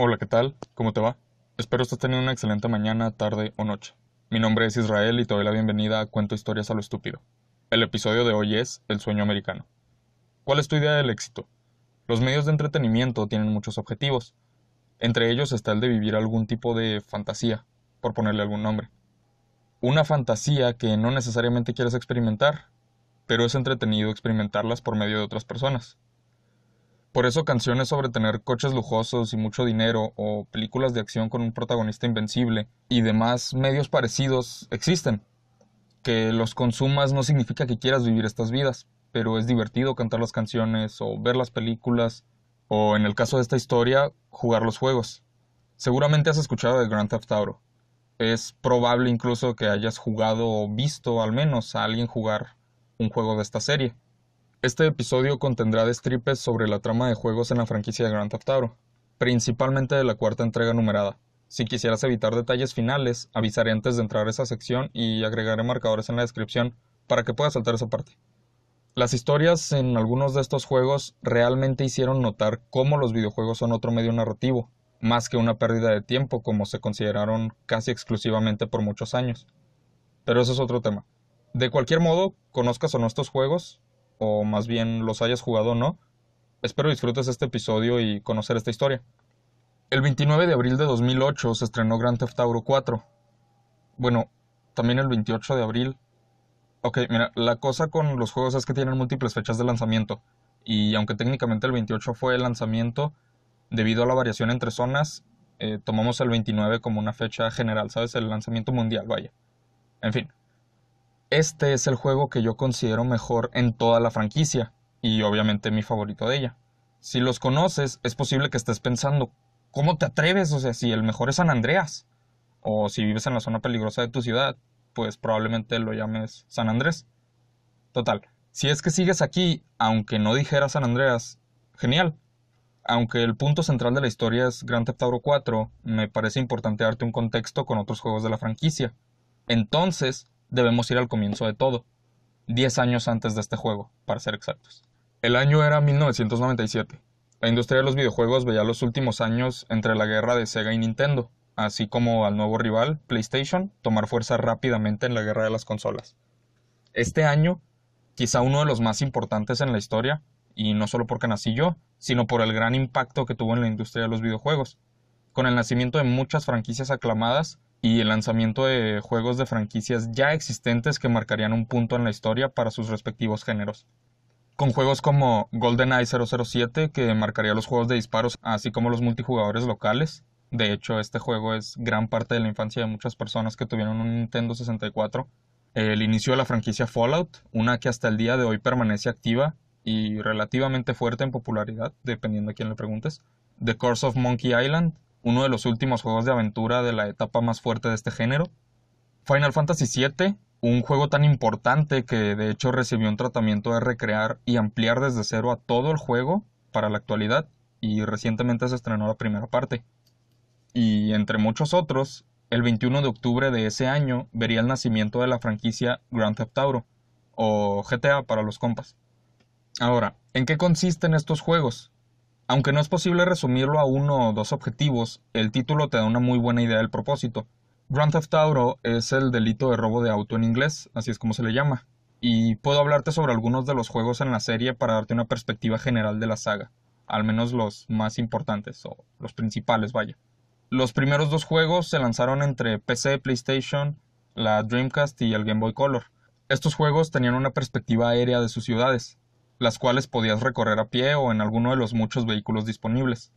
Hola, ¿qué tal? ¿Cómo te va? Espero estés teniendo una excelente mañana, tarde o noche. Mi nombre es Israel y te doy la bienvenida a Cuento Historias a lo Estúpido. El episodio de hoy es El sueño americano. ¿Cuál es tu idea del éxito? Los medios de entretenimiento tienen muchos objetivos. Entre ellos está el de vivir algún tipo de fantasía, por ponerle algún nombre. Una fantasía que no necesariamente quieres experimentar, pero es entretenido experimentarlas por medio de otras personas. Por eso canciones sobre tener coches lujosos y mucho dinero o películas de acción con un protagonista invencible y demás medios parecidos existen. Que los consumas no significa que quieras vivir estas vidas, pero es divertido cantar las canciones o ver las películas o en el caso de esta historia, jugar los juegos. Seguramente has escuchado de Grand Theft Auto. Es probable incluso que hayas jugado o visto al menos a alguien jugar un juego de esta serie. Este episodio contendrá destripes sobre la trama de juegos en la franquicia de Grand Theft Auto, principalmente de la cuarta entrega numerada. Si quisieras evitar detalles finales, avisaré antes de entrar a esa sección y agregaré marcadores en la descripción para que puedas saltar esa parte. Las historias en algunos de estos juegos realmente hicieron notar cómo los videojuegos son otro medio narrativo, más que una pérdida de tiempo como se consideraron casi exclusivamente por muchos años. Pero eso es otro tema. De cualquier modo, conozcas o no estos juegos, o más bien los hayas jugado o no, espero disfrutes este episodio y conocer esta historia. El 29 de abril de 2008 se estrenó Grand Theft Auto 4. Bueno, también el 28 de abril. Ok, mira, la cosa con los juegos es que tienen múltiples fechas de lanzamiento. Y aunque técnicamente el 28 fue el lanzamiento, debido a la variación entre zonas, eh, tomamos el 29 como una fecha general, ¿sabes? El lanzamiento mundial, vaya. En fin, este es el juego que yo considero mejor en toda la franquicia, y obviamente mi favorito de ella. Si los conoces, es posible que estés pensando, ¿cómo te atreves? O sea, si el mejor es San Andreas, o si vives en la zona peligrosa de tu ciudad, pues probablemente lo llames San Andrés. Total, si es que sigues aquí, aunque no dijera San Andreas, genial. Aunque el punto central de la historia es Grand Theft Auto 4, me parece importante darte un contexto con otros juegos de la franquicia. Entonces, debemos ir al comienzo de todo, 10 años antes de este juego, para ser exactos. El año era 1997. La industria de los videojuegos veía los últimos años entre la guerra de Sega y Nintendo, así como al nuevo rival, PlayStation, tomar fuerza rápidamente en la guerra de las consolas. Este año, quizá uno de los más importantes en la historia, y no solo porque nací yo, sino por el gran impacto que tuvo en la industria de los videojuegos, con el nacimiento de muchas franquicias aclamadas y el lanzamiento de juegos de franquicias ya existentes que marcarían un punto en la historia para sus respectivos géneros. Con juegos como GoldenEye 007 que marcaría los juegos de disparos así como los multijugadores locales. De hecho, este juego es gran parte de la infancia de muchas personas que tuvieron un Nintendo 64. El inicio de la franquicia Fallout, una que hasta el día de hoy permanece activa y relativamente fuerte en popularidad, dependiendo a quién le preguntes. The Curse of Monkey Island, uno de los últimos juegos de aventura de la etapa más fuerte de este género. Final Fantasy VII, un juego tan importante que de hecho recibió un tratamiento de recrear y ampliar desde cero a todo el juego para la actualidad, y recientemente se estrenó la primera parte. Y entre muchos otros, el 21 de octubre de ese año vería el nacimiento de la franquicia Grand Theft Auto, o GTA para los compas. Ahora, ¿en qué consisten estos juegos? Aunque no es posible resumirlo a uno o dos objetivos, el título te da una muy buena idea del propósito. Grand Theft Auto es el delito de robo de auto en inglés, así es como se le llama, y puedo hablarte sobre algunos de los juegos en la serie para darte una perspectiva general de la saga, al menos los más importantes o los principales, vaya. Los primeros dos juegos se lanzaron entre PC, PlayStation, la Dreamcast y el Game Boy Color. Estos juegos tenían una perspectiva aérea de sus ciudades, las cuales podías recorrer a pie o en alguno de los muchos vehículos disponibles.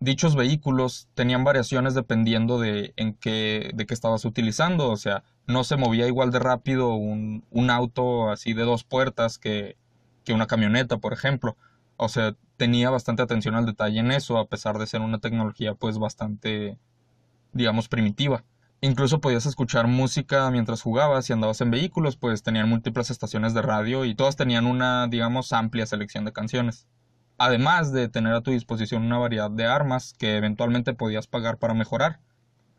Dichos vehículos tenían variaciones dependiendo de en qué, de qué estabas utilizando, o sea, no se movía igual de rápido un, un auto así de dos puertas que, que una camioneta, por ejemplo. O sea, tenía bastante atención al detalle en eso, a pesar de ser una tecnología pues bastante, digamos, primitiva. Incluso podías escuchar música mientras jugabas y andabas en vehículos, pues tenían múltiples estaciones de radio y todas tenían una, digamos, amplia selección de canciones. Además de tener a tu disposición una variedad de armas que eventualmente podías pagar para mejorar.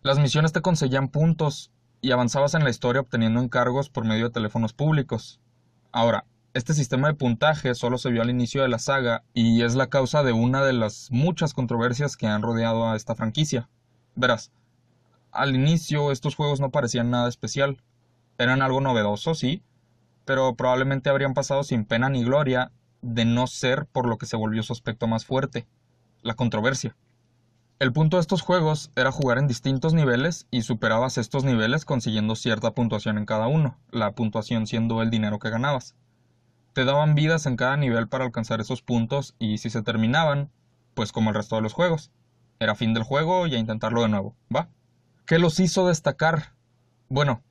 Las misiones te conseguían puntos y avanzabas en la historia obteniendo encargos por medio de teléfonos públicos. Ahora, Este sistema de puntaje solo se vio al inicio de la saga y es la causa de una de las muchas controversias que han rodeado a esta franquicia. Verás, al inicio estos juegos no parecían nada especial. Eran algo novedoso, sí, pero probablemente habrían pasado sin pena ni gloria de no ser por lo que se volvió su aspecto más fuerte, la controversia. El punto de estos juegos era jugar en distintos niveles y superabas estos niveles consiguiendo cierta puntuación en cada uno, la puntuación siendo el dinero que ganabas. Te daban vidas en cada nivel para alcanzar esos puntos y si se terminaban, pues como el resto de los juegos. Era fin del juego y a intentarlo de nuevo, ¿va? ¿Qué los hizo destacar? Bueno,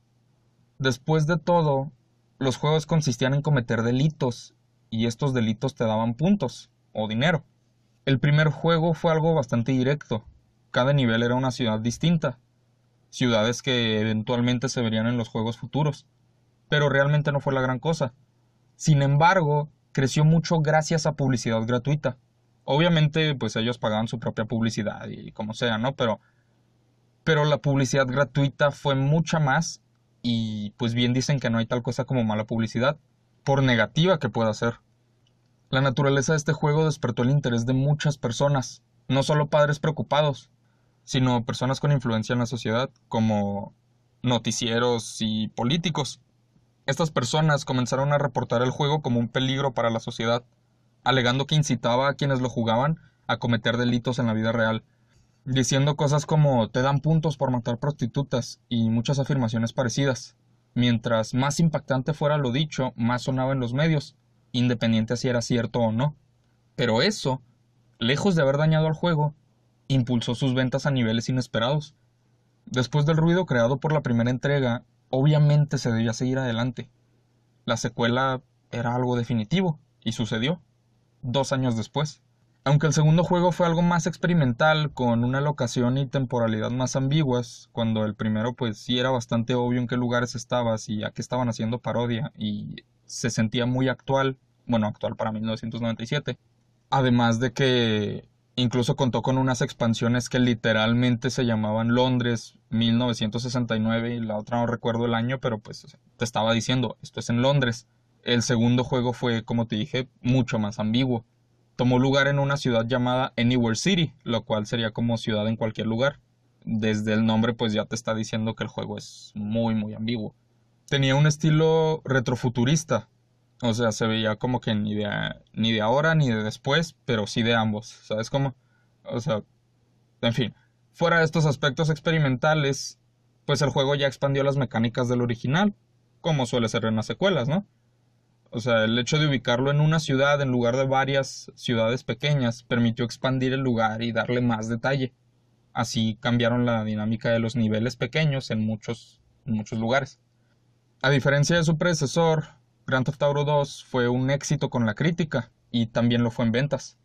después de todo, los juegos consistían en cometer delitos y estos delitos te daban puntos o dinero. El primer juego fue algo bastante directo. Cada nivel era una ciudad distinta. Ciudades que eventualmente se verían en los juegos futuros. Pero realmente no fue la gran cosa. Sin embargo, creció mucho gracias a publicidad gratuita. Obviamente, pues ellos pagaban su propia publicidad y como sea, ¿no? Pero, pero la publicidad gratuita fue mucha más y pues bien dicen que no hay tal cosa como mala publicidad, por negativa que pueda ser. La naturaleza de este juego despertó el interés de muchas personas, no solo padres preocupados, sino personas con influencia en la sociedad, como noticieros y políticos. Estas personas comenzaron a reportar el juego como un peligro para la sociedad, alegando que incitaba a quienes lo jugaban a cometer delitos en la vida real, diciendo cosas como te dan puntos por matar prostitutas y muchas afirmaciones parecidas. Mientras más impactante fuera lo dicho, más sonaba en los medios, independiente si era cierto o no. Pero eso, lejos de haber dañado al juego, impulsó sus ventas a niveles inesperados. Después del ruido creado por la primera entrega, obviamente se debía seguir adelante. La secuela era algo definitivo, y sucedió, dos años después. Aunque el segundo juego fue algo más experimental, con una locación y temporalidad más ambiguas, cuando el primero pues sí era bastante obvio en qué lugares estabas y a qué estaban haciendo parodia, y se sentía muy actual, bueno, actual para 1997. Además de que incluso contó con unas expansiones que literalmente se llamaban Londres 1969 y la otra no recuerdo el año, pero pues te estaba diciendo, esto es en Londres. El segundo juego fue, como te dije, mucho más ambiguo. Tomó lugar en una ciudad llamada Anywhere City, lo cual sería como ciudad en cualquier lugar. Desde el nombre pues ya te está diciendo que el juego es muy muy ambiguo tenía un estilo retrofuturista. O sea, se veía como que ni de, ni de ahora ni de después, pero sí de ambos. ¿Sabes cómo? O sea, en fin. Fuera de estos aspectos experimentales, pues el juego ya expandió las mecánicas del original, como suele ser en las secuelas, ¿no? O sea, el hecho de ubicarlo en una ciudad en lugar de varias ciudades pequeñas permitió expandir el lugar y darle más detalle. Así cambiaron la dinámica de los niveles pequeños en muchos, muchos lugares. A diferencia de su predecesor, Grand Theft Auto 2 fue un éxito con la crítica y también lo fue en ventas.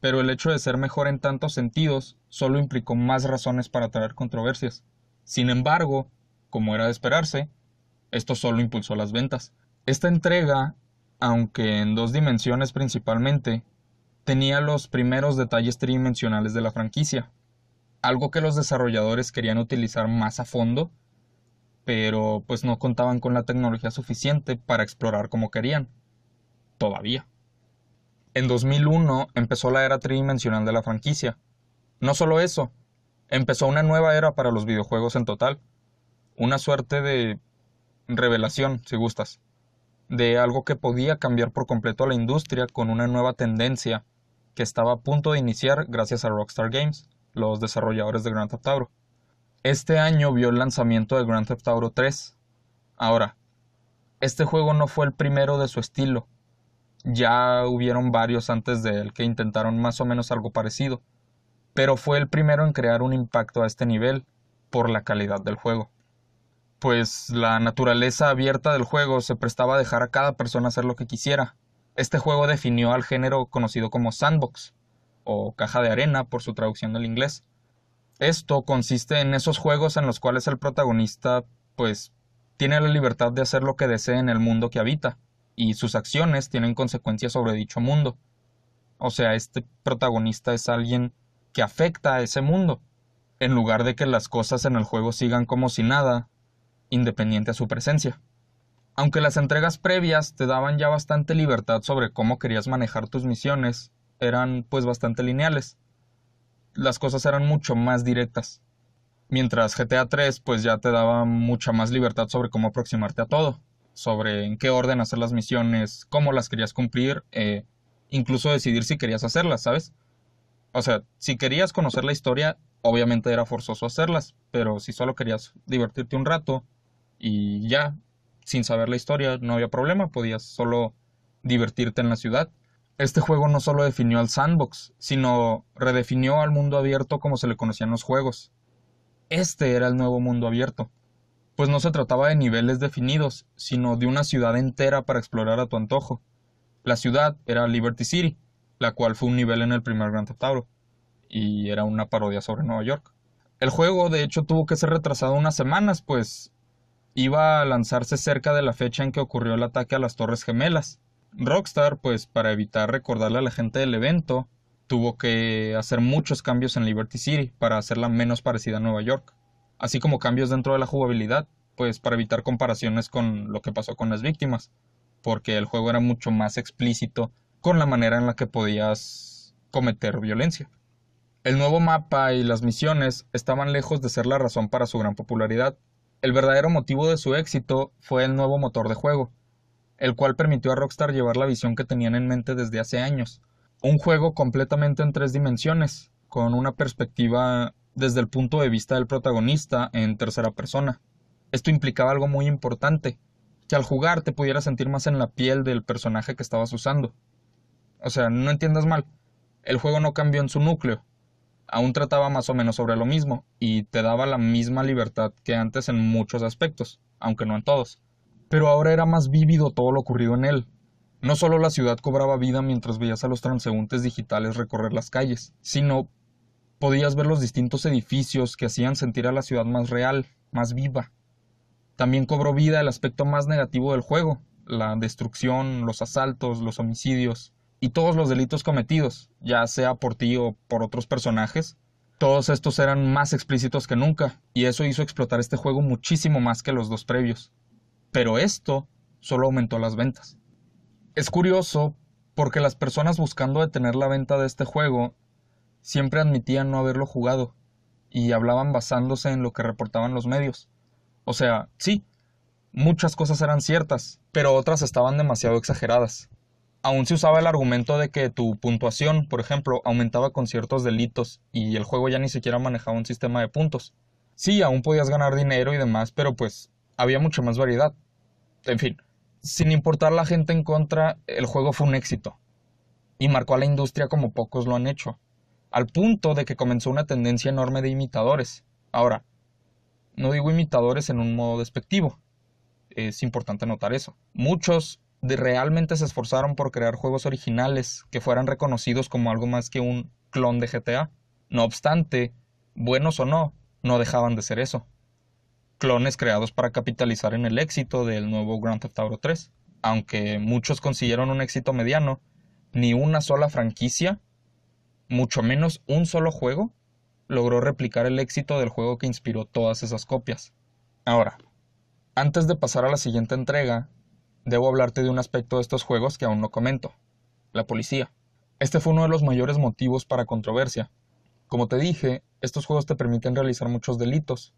Pero el hecho de ser mejor en tantos sentidos solo implicó más razones para traer controversias. Sin embargo, como era de esperarse, esto solo impulsó las ventas. Esta entrega, aunque en dos dimensiones principalmente, tenía los primeros detalles tridimensionales de la franquicia, algo que los desarrolladores querían utilizar más a fondo pero pues no contaban con la tecnología suficiente para explorar como querían. Todavía. En 2001 empezó la era tridimensional de la franquicia. No solo eso, empezó una nueva era para los videojuegos en total. Una suerte de revelación, si gustas, de algo que podía cambiar por completo a la industria con una nueva tendencia que estaba a punto de iniciar gracias a Rockstar Games, los desarrolladores de Grand Theft Auto. Este año vio el lanzamiento de Grand Theft Auto 3. Ahora, este juego no fue el primero de su estilo. Ya hubieron varios antes de él que intentaron más o menos algo parecido, pero fue el primero en crear un impacto a este nivel por la calidad del juego. Pues la naturaleza abierta del juego se prestaba a dejar a cada persona hacer lo que quisiera. Este juego definió al género conocido como sandbox, o caja de arena por su traducción del inglés esto consiste en esos juegos en los cuales el protagonista, pues, tiene la libertad de hacer lo que desee en el mundo que habita, y sus acciones tienen consecuencias sobre dicho mundo. O sea, este protagonista es alguien que afecta a ese mundo, en lugar de que las cosas en el juego sigan como si nada, independiente a su presencia. Aunque las entregas previas te daban ya bastante libertad sobre cómo querías manejar tus misiones, eran pues bastante lineales. Las cosas eran mucho más directas. Mientras GTA 3 pues ya te daba mucha más libertad sobre cómo aproximarte a todo, sobre en qué orden hacer las misiones, cómo las querías cumplir, e incluso decidir si querías hacerlas, ¿sabes? O sea, si querías conocer la historia, obviamente era forzoso hacerlas, pero si solo querías divertirte un rato y ya, sin saber la historia, no había problema, podías solo divertirte en la ciudad. Este juego no solo definió al sandbox, sino redefinió al mundo abierto como se le conocían los juegos. Este era el nuevo mundo abierto, pues no se trataba de niveles definidos, sino de una ciudad entera para explorar a tu antojo. La ciudad era Liberty City, la cual fue un nivel en el primer Grand Theft y era una parodia sobre Nueva York. El juego, de hecho, tuvo que ser retrasado unas semanas, pues iba a lanzarse cerca de la fecha en que ocurrió el ataque a las Torres Gemelas. Rockstar, pues para evitar recordarle a la gente del evento, tuvo que hacer muchos cambios en Liberty City para hacerla menos parecida a Nueva York, así como cambios dentro de la jugabilidad, pues para evitar comparaciones con lo que pasó con las víctimas, porque el juego era mucho más explícito con la manera en la que podías cometer violencia. El nuevo mapa y las misiones estaban lejos de ser la razón para su gran popularidad. El verdadero motivo de su éxito fue el nuevo motor de juego, el cual permitió a Rockstar llevar la visión que tenían en mente desde hace años, un juego completamente en tres dimensiones, con una perspectiva desde el punto de vista del protagonista en tercera persona. Esto implicaba algo muy importante, que al jugar te pudieras sentir más en la piel del personaje que estabas usando. O sea, no entiendas mal, el juego no cambió en su núcleo, aún trataba más o menos sobre lo mismo, y te daba la misma libertad que antes en muchos aspectos, aunque no en todos. Pero ahora era más vívido todo lo ocurrido en él, no solo la ciudad cobraba vida mientras veías a los transeúntes digitales recorrer las calles, sino podías ver los distintos edificios que hacían sentir a la ciudad más real, más viva. También cobró vida el aspecto más negativo del juego, la destrucción, los asaltos, los homicidios y todos los delitos cometidos, ya sea por ti o por otros personajes. Todos estos eran más explícitos que nunca, y eso hizo explotar este juego muchísimo más que los dos previos. Pero esto solo aumentó las ventas. Es curioso porque las personas buscando detener la venta de este juego siempre admitían no haberlo jugado y hablaban basándose en lo que reportaban los medios. O sea, sí, muchas cosas eran ciertas, pero otras estaban demasiado exageradas. Aún se usaba el argumento de que tu puntuación, por ejemplo, aumentaba con ciertos delitos y el juego ya ni siquiera manejaba un sistema de puntos. Sí, aún podías ganar dinero y demás, pero pues había mucha más variedad. En fin, sin importar la gente en contra, el juego fue un éxito. Y marcó a la industria como pocos lo han hecho. Al punto de que comenzó una tendencia enorme de imitadores. Ahora, no digo imitadores en un modo despectivo. Es importante notar eso. Muchos realmente se esforzaron por crear juegos originales que fueran reconocidos como algo más que un clon de GTA. No obstante, buenos o no, no dejaban de ser eso clones creados para capitalizar en el éxito del nuevo Grand Theft Auto 3. Aunque muchos consiguieron un éxito mediano, ni una sola franquicia, mucho menos un solo juego, logró replicar el éxito del juego que inspiró todas esas copias. Ahora, antes de pasar a la siguiente entrega, debo hablarte de un aspecto de estos juegos que aún no comento, la policía. Este fue uno de los mayores motivos para controversia. Como te dije, estos juegos te permiten realizar muchos delitos,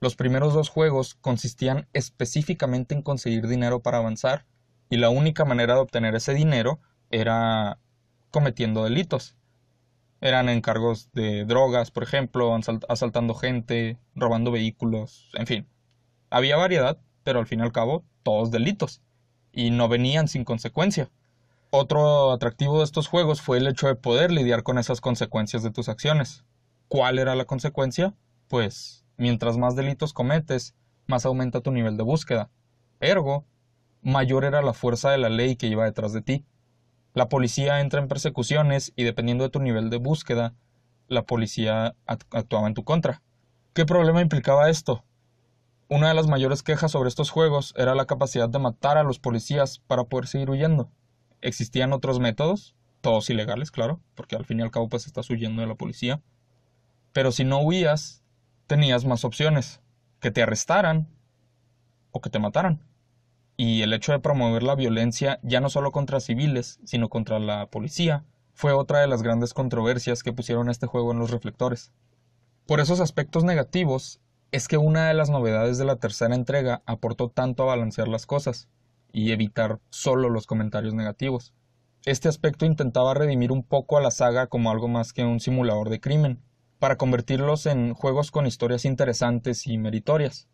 los primeros dos juegos consistían específicamente en conseguir dinero para avanzar, y la única manera de obtener ese dinero era cometiendo delitos. Eran encargos de drogas, por ejemplo, asaltando gente, robando vehículos, en fin. Había variedad, pero al fin y al cabo, todos delitos, y no venían sin consecuencia. Otro atractivo de estos juegos fue el hecho de poder lidiar con esas consecuencias de tus acciones. ¿Cuál era la consecuencia? Pues Mientras más delitos cometes, más aumenta tu nivel de búsqueda. Ergo, mayor era la fuerza de la ley que iba detrás de ti. La policía entra en persecuciones y dependiendo de tu nivel de búsqueda, la policía actuaba en tu contra. ¿Qué problema implicaba esto? Una de las mayores quejas sobre estos juegos era la capacidad de matar a los policías para poder seguir huyendo. Existían otros métodos, todos ilegales, claro, porque al fin y al cabo pues estás huyendo de la policía. Pero si no huías, tenías más opciones, que te arrestaran o que te mataran. y el hecho de promover la violencia ya no solo contra civiles, sino contra la policía, fue otra de las grandes controversias que pusieron este juego en los reflectores. Por esos aspectos negativos, es que una de las novedades de la tercera entrega aportó tanto a balancear las cosas y evitar solo los comentarios negativos. Este aspecto intentaba redimir un poco a la saga como algo más que un simulador de crimen, para convertirlos en juegos con historias interesantes y meritorias.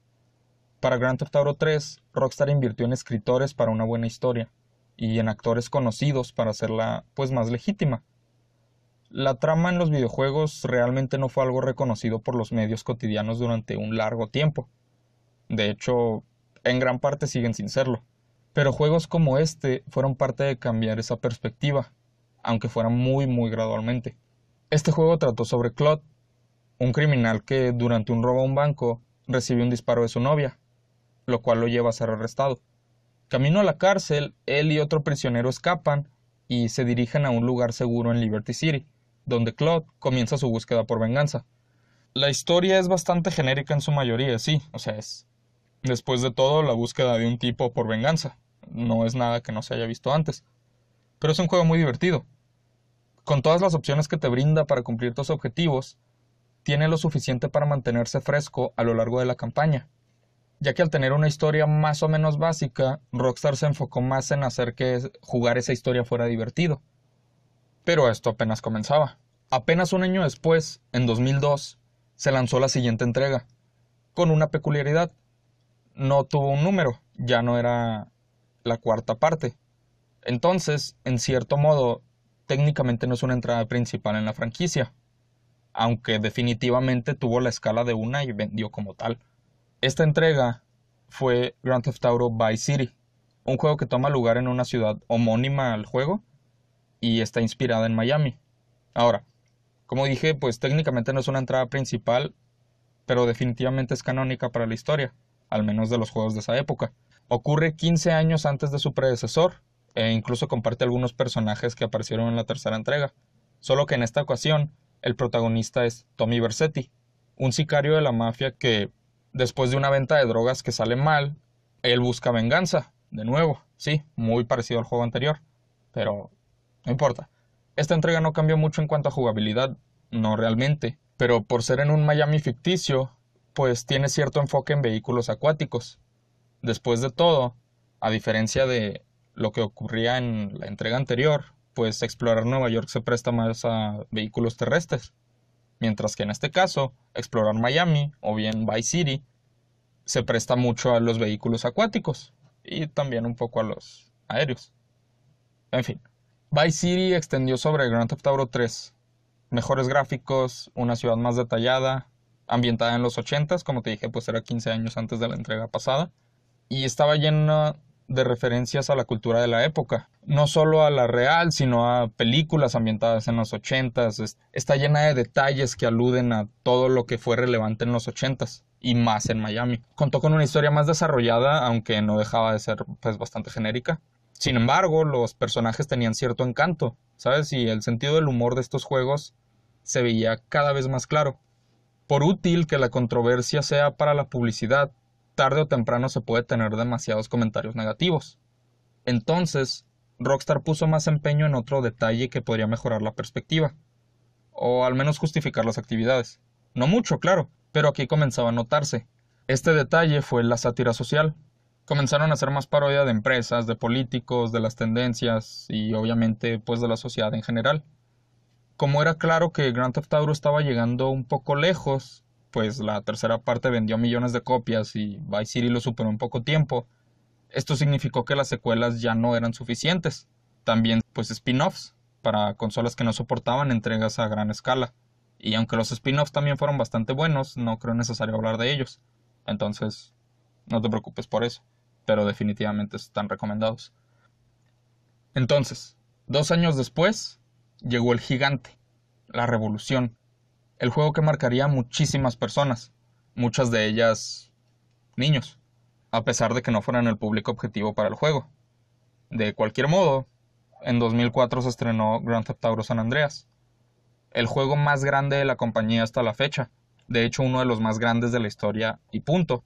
Para Grand Theft Auto 3, Rockstar invirtió en escritores para una buena historia y en actores conocidos para hacerla pues más legítima. La trama en los videojuegos realmente no fue algo reconocido por los medios cotidianos durante un largo tiempo. De hecho, en gran parte siguen sin serlo. Pero juegos como este fueron parte de cambiar esa perspectiva, aunque fuera muy muy gradualmente. Este juego trató sobre Claude, un criminal que durante un robo a un banco recibió un disparo de su novia, lo cual lo lleva a ser arrestado. Camino a la cárcel, él y otro prisionero escapan y se dirigen a un lugar seguro en Liberty City, donde Claude comienza su búsqueda por venganza. La historia es bastante genérica en su mayoría, sí, o sea, es después de todo la búsqueda de un tipo por venganza. No es nada que no se haya visto antes. Pero es un juego muy divertido. Con todas las opciones que te brinda para cumplir tus objetivos, tiene lo suficiente para mantenerse fresco a lo largo de la campaña ya que al tener una historia más o menos básica, Rockstar se enfocó más en hacer que jugar esa historia fuera divertido. Pero esto apenas comenzaba. Apenas un año después, en 2002, se lanzó la siguiente entrega, con una peculiaridad. No tuvo un número, ya no era la cuarta parte. Entonces, en cierto modo, técnicamente no es una entrada principal en la franquicia, aunque definitivamente tuvo la escala de una y vendió como tal. Esta entrega fue Grand Theft Auto Vice City, un juego que toma lugar en una ciudad homónima al juego y está inspirada en Miami. Ahora, como dije, pues técnicamente no es una entrada principal, pero definitivamente es canónica para la historia, al menos de los juegos de esa época. Ocurre 15 años antes de su predecesor, e incluso comparte algunos personajes que aparecieron en la tercera entrega, solo que en esta ocasión el protagonista es Tommy Versetti, un sicario de la mafia que Después de una venta de drogas que sale mal, él busca venganza, de nuevo, sí, muy parecido al juego anterior, pero no importa. Esta entrega no cambió mucho en cuanto a jugabilidad, no realmente, pero por ser en un Miami ficticio, pues tiene cierto enfoque en vehículos acuáticos. Después de todo, a diferencia de lo que ocurría en la entrega anterior, pues explorar Nueva York se presta más a vehículos terrestres mientras que en este caso, explorar Miami o bien Vice City se presta mucho a los vehículos acuáticos y también un poco a los aéreos. En fin, Vice City extendió sobre Grand Theft Auto 3. Mejores gráficos, una ciudad más detallada, ambientada en los 80s, como te dije, pues era 15 años antes de la entrega pasada, y estaba llena de referencias a la cultura de la época, no solo a la real, sino a películas ambientadas en los ochentas. Está llena de detalles que aluden a todo lo que fue relevante en los ochentas y más en Miami. Contó con una historia más desarrollada, aunque no dejaba de ser pues bastante genérica. Sin embargo, los personajes tenían cierto encanto, ¿sabes? Y el sentido del humor de estos juegos se veía cada vez más claro. Por útil que la controversia sea para la publicidad, tarde o temprano se puede tener demasiados comentarios negativos. Entonces, Rockstar puso más empeño en otro detalle que podría mejorar la perspectiva, o al menos justificar las actividades. No mucho, claro, pero aquí comenzaba a notarse. Este detalle fue la sátira social. Comenzaron a hacer más parodia de empresas, de políticos, de las tendencias y obviamente pues de la sociedad en general. Como era claro que Grand Theft Auto estaba llegando un poco lejos, pues la tercera parte vendió millones de copias y Vice City lo superó en poco tiempo, esto significó que las secuelas ya no eran suficientes. También pues spin-offs para consolas que no soportaban entregas a gran escala. Y aunque los spin-offs también fueron bastante buenos, no creo necesario hablar de ellos. Entonces, no te preocupes por eso, pero definitivamente están recomendados. Entonces, dos años después, llegó el gigante, la revolución, el juego que marcaría a muchísimas personas, muchas de ellas niños, a pesar de que no fueran el público objetivo para el juego. De cualquier modo, en 2004 se estrenó Grand Theft Auto San Andreas, el juego más grande de la compañía hasta la fecha, de hecho uno de los más grandes de la historia y punto.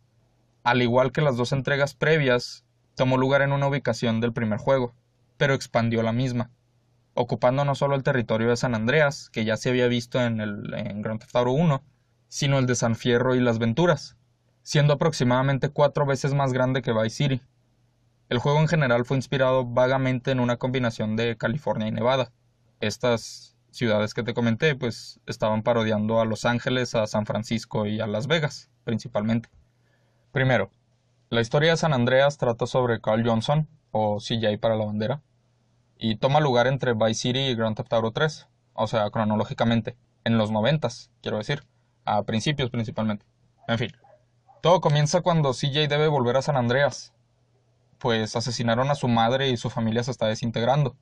Al igual que las dos entregas previas, tomó lugar en una ubicación del primer juego, pero expandió la misma, ocupando no solo el territorio de San Andreas, que ya se había visto en, el, en Grand Theft Auto 1, sino el de San Fierro y Las Venturas, siendo aproximadamente cuatro veces más grande que Vice City. El juego en general fue inspirado vagamente en una combinación de California y Nevada. Estas ciudades que te comenté pues estaban parodiando a Los Ángeles, a San Francisco y a Las Vegas, principalmente. Primero, la historia de San Andreas trata sobre Carl Johnson, o CJ para la bandera, y toma lugar entre Vice City y Grand Theft Auto 3, o sea, cronológicamente, en los noventas, quiero decir, a principios principalmente. En fin, todo comienza cuando CJ debe volver a San Andreas, pues asesinaron a su madre y su familia se está desintegrando.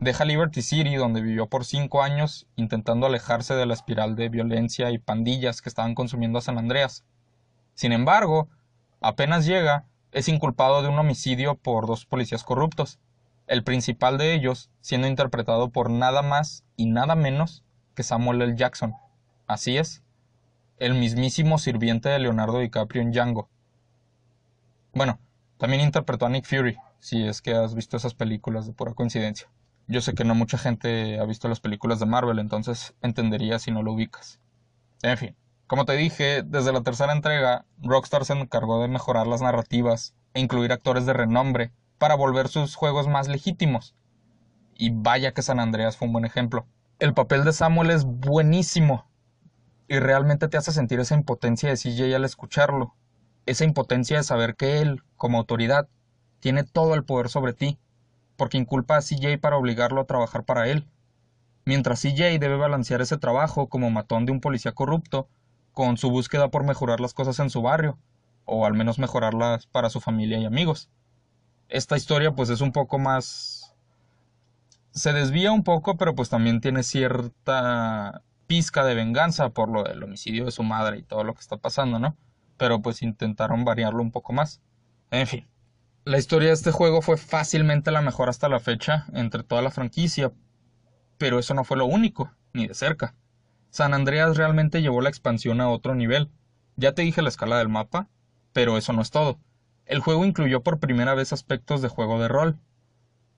Deja Liberty City, donde vivió por cinco años, intentando alejarse de la espiral de violencia y pandillas que estaban consumiendo a San Andreas. Sin embargo, apenas llega, es inculpado de un homicidio por dos policías corruptos, el principal de ellos siendo interpretado por nada más y nada menos que Samuel L. Jackson. Así es, el mismísimo sirviente de Leonardo DiCaprio en Django. Bueno, también interpretó a Nick Fury, si es que has visto esas películas de pura coincidencia. Yo sé que no mucha gente ha visto las películas de Marvel, entonces entendería si no lo ubicas. En fin, como te dije, desde la tercera entrega, Rockstar se encargó de mejorar las narrativas e incluir actores de renombre para volver sus juegos más legítimos. Y vaya que San Andreas fue un buen ejemplo. El papel de Samuel es buenísimo y realmente te hace sentir esa impotencia de CJ al escucharlo. Esa impotencia de saber que él, como autoridad, tiene todo el poder sobre ti porque inculpa a CJ para obligarlo a trabajar para él, mientras CJ debe balancear ese trabajo como matón de un policía corrupto con su búsqueda por mejorar las cosas en su barrio, o al menos mejorarlas para su familia y amigos. Esta historia pues es un poco más... se desvía un poco, pero pues también tiene cierta pizca de venganza por lo del homicidio de su madre y todo lo que está pasando, ¿no? Pero pues intentaron variarlo un poco más. En fin, la historia de este juego fue fácilmente la mejor hasta la fecha entre toda la franquicia, pero eso no fue lo único, ni de cerca. San Andreas realmente llevó la expansión a otro nivel. Ya te dije la escala del mapa, pero eso no es todo. El juego incluyó por primera vez aspectos de juego de rol.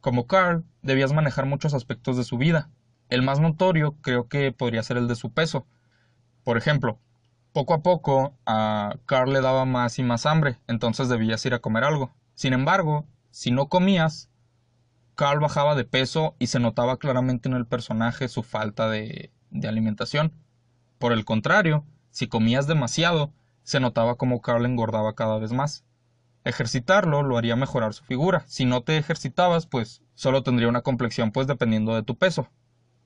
Como Carl, debías manejar muchos aspectos de su vida. El más notorio creo que podría ser el de su peso. Por ejemplo, poco a poco a Carl le daba más y más hambre, entonces debías ir a comer algo. Sin embargo, si no comías, Carl bajaba de peso y se notaba claramente en el personaje su falta de, de alimentación. Por el contrario, si comías demasiado, se notaba como Carl engordaba cada vez más. Ejercitarlo lo haría mejorar su figura. Si no te ejercitabas, pues solo tendría una complexión pues dependiendo de tu peso.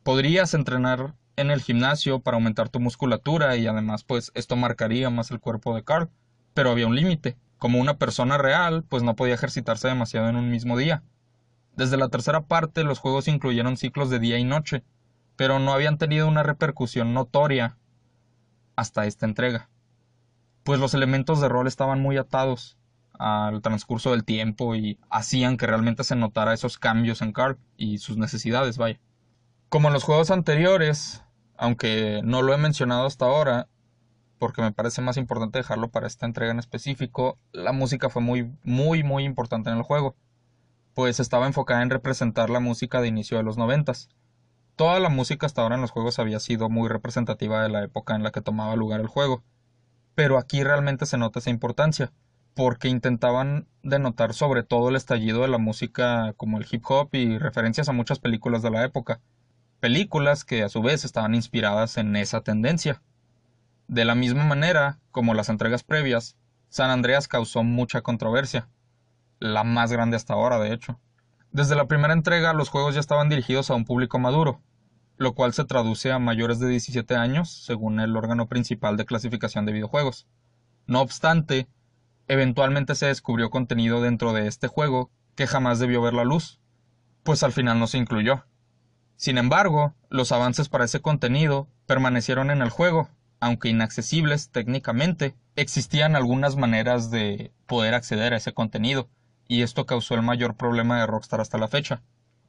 Podrías entrenar en el gimnasio para aumentar tu musculatura y además pues esto marcaría más el cuerpo de Carl, pero había un límite como una persona real, pues no podía ejercitarse demasiado en un mismo día. Desde la tercera parte los juegos incluyeron ciclos de día y noche, pero no habían tenido una repercusión notoria hasta esta entrega, pues los elementos de rol estaban muy atados al transcurso del tiempo y hacían que realmente se notara esos cambios en Carl y sus necesidades, vaya. Como en los juegos anteriores, aunque no lo he mencionado hasta ahora, porque me parece más importante dejarlo para esta entrega en específico, la música fue muy, muy, muy importante en el juego, pues estaba enfocada en representar la música de inicio de los noventas. Toda la música hasta ahora en los juegos había sido muy representativa de la época en la que tomaba lugar el juego, pero aquí realmente se nota esa importancia, porque intentaban denotar sobre todo el estallido de la música como el hip hop y referencias a muchas películas de la época, películas que a su vez estaban inspiradas en esa tendencia. De la misma manera, como las entregas previas, San Andreas causó mucha controversia, la más grande hasta ahora, de hecho. Desde la primera entrega los juegos ya estaban dirigidos a un público maduro, lo cual se traduce a mayores de 17 años, según el órgano principal de clasificación de videojuegos. No obstante, eventualmente se descubrió contenido dentro de este juego que jamás debió ver la luz, pues al final no se incluyó. Sin embargo, los avances para ese contenido permanecieron en el juego aunque inaccesibles técnicamente, existían algunas maneras de poder acceder a ese contenido, y esto causó el mayor problema de Rockstar hasta la fecha.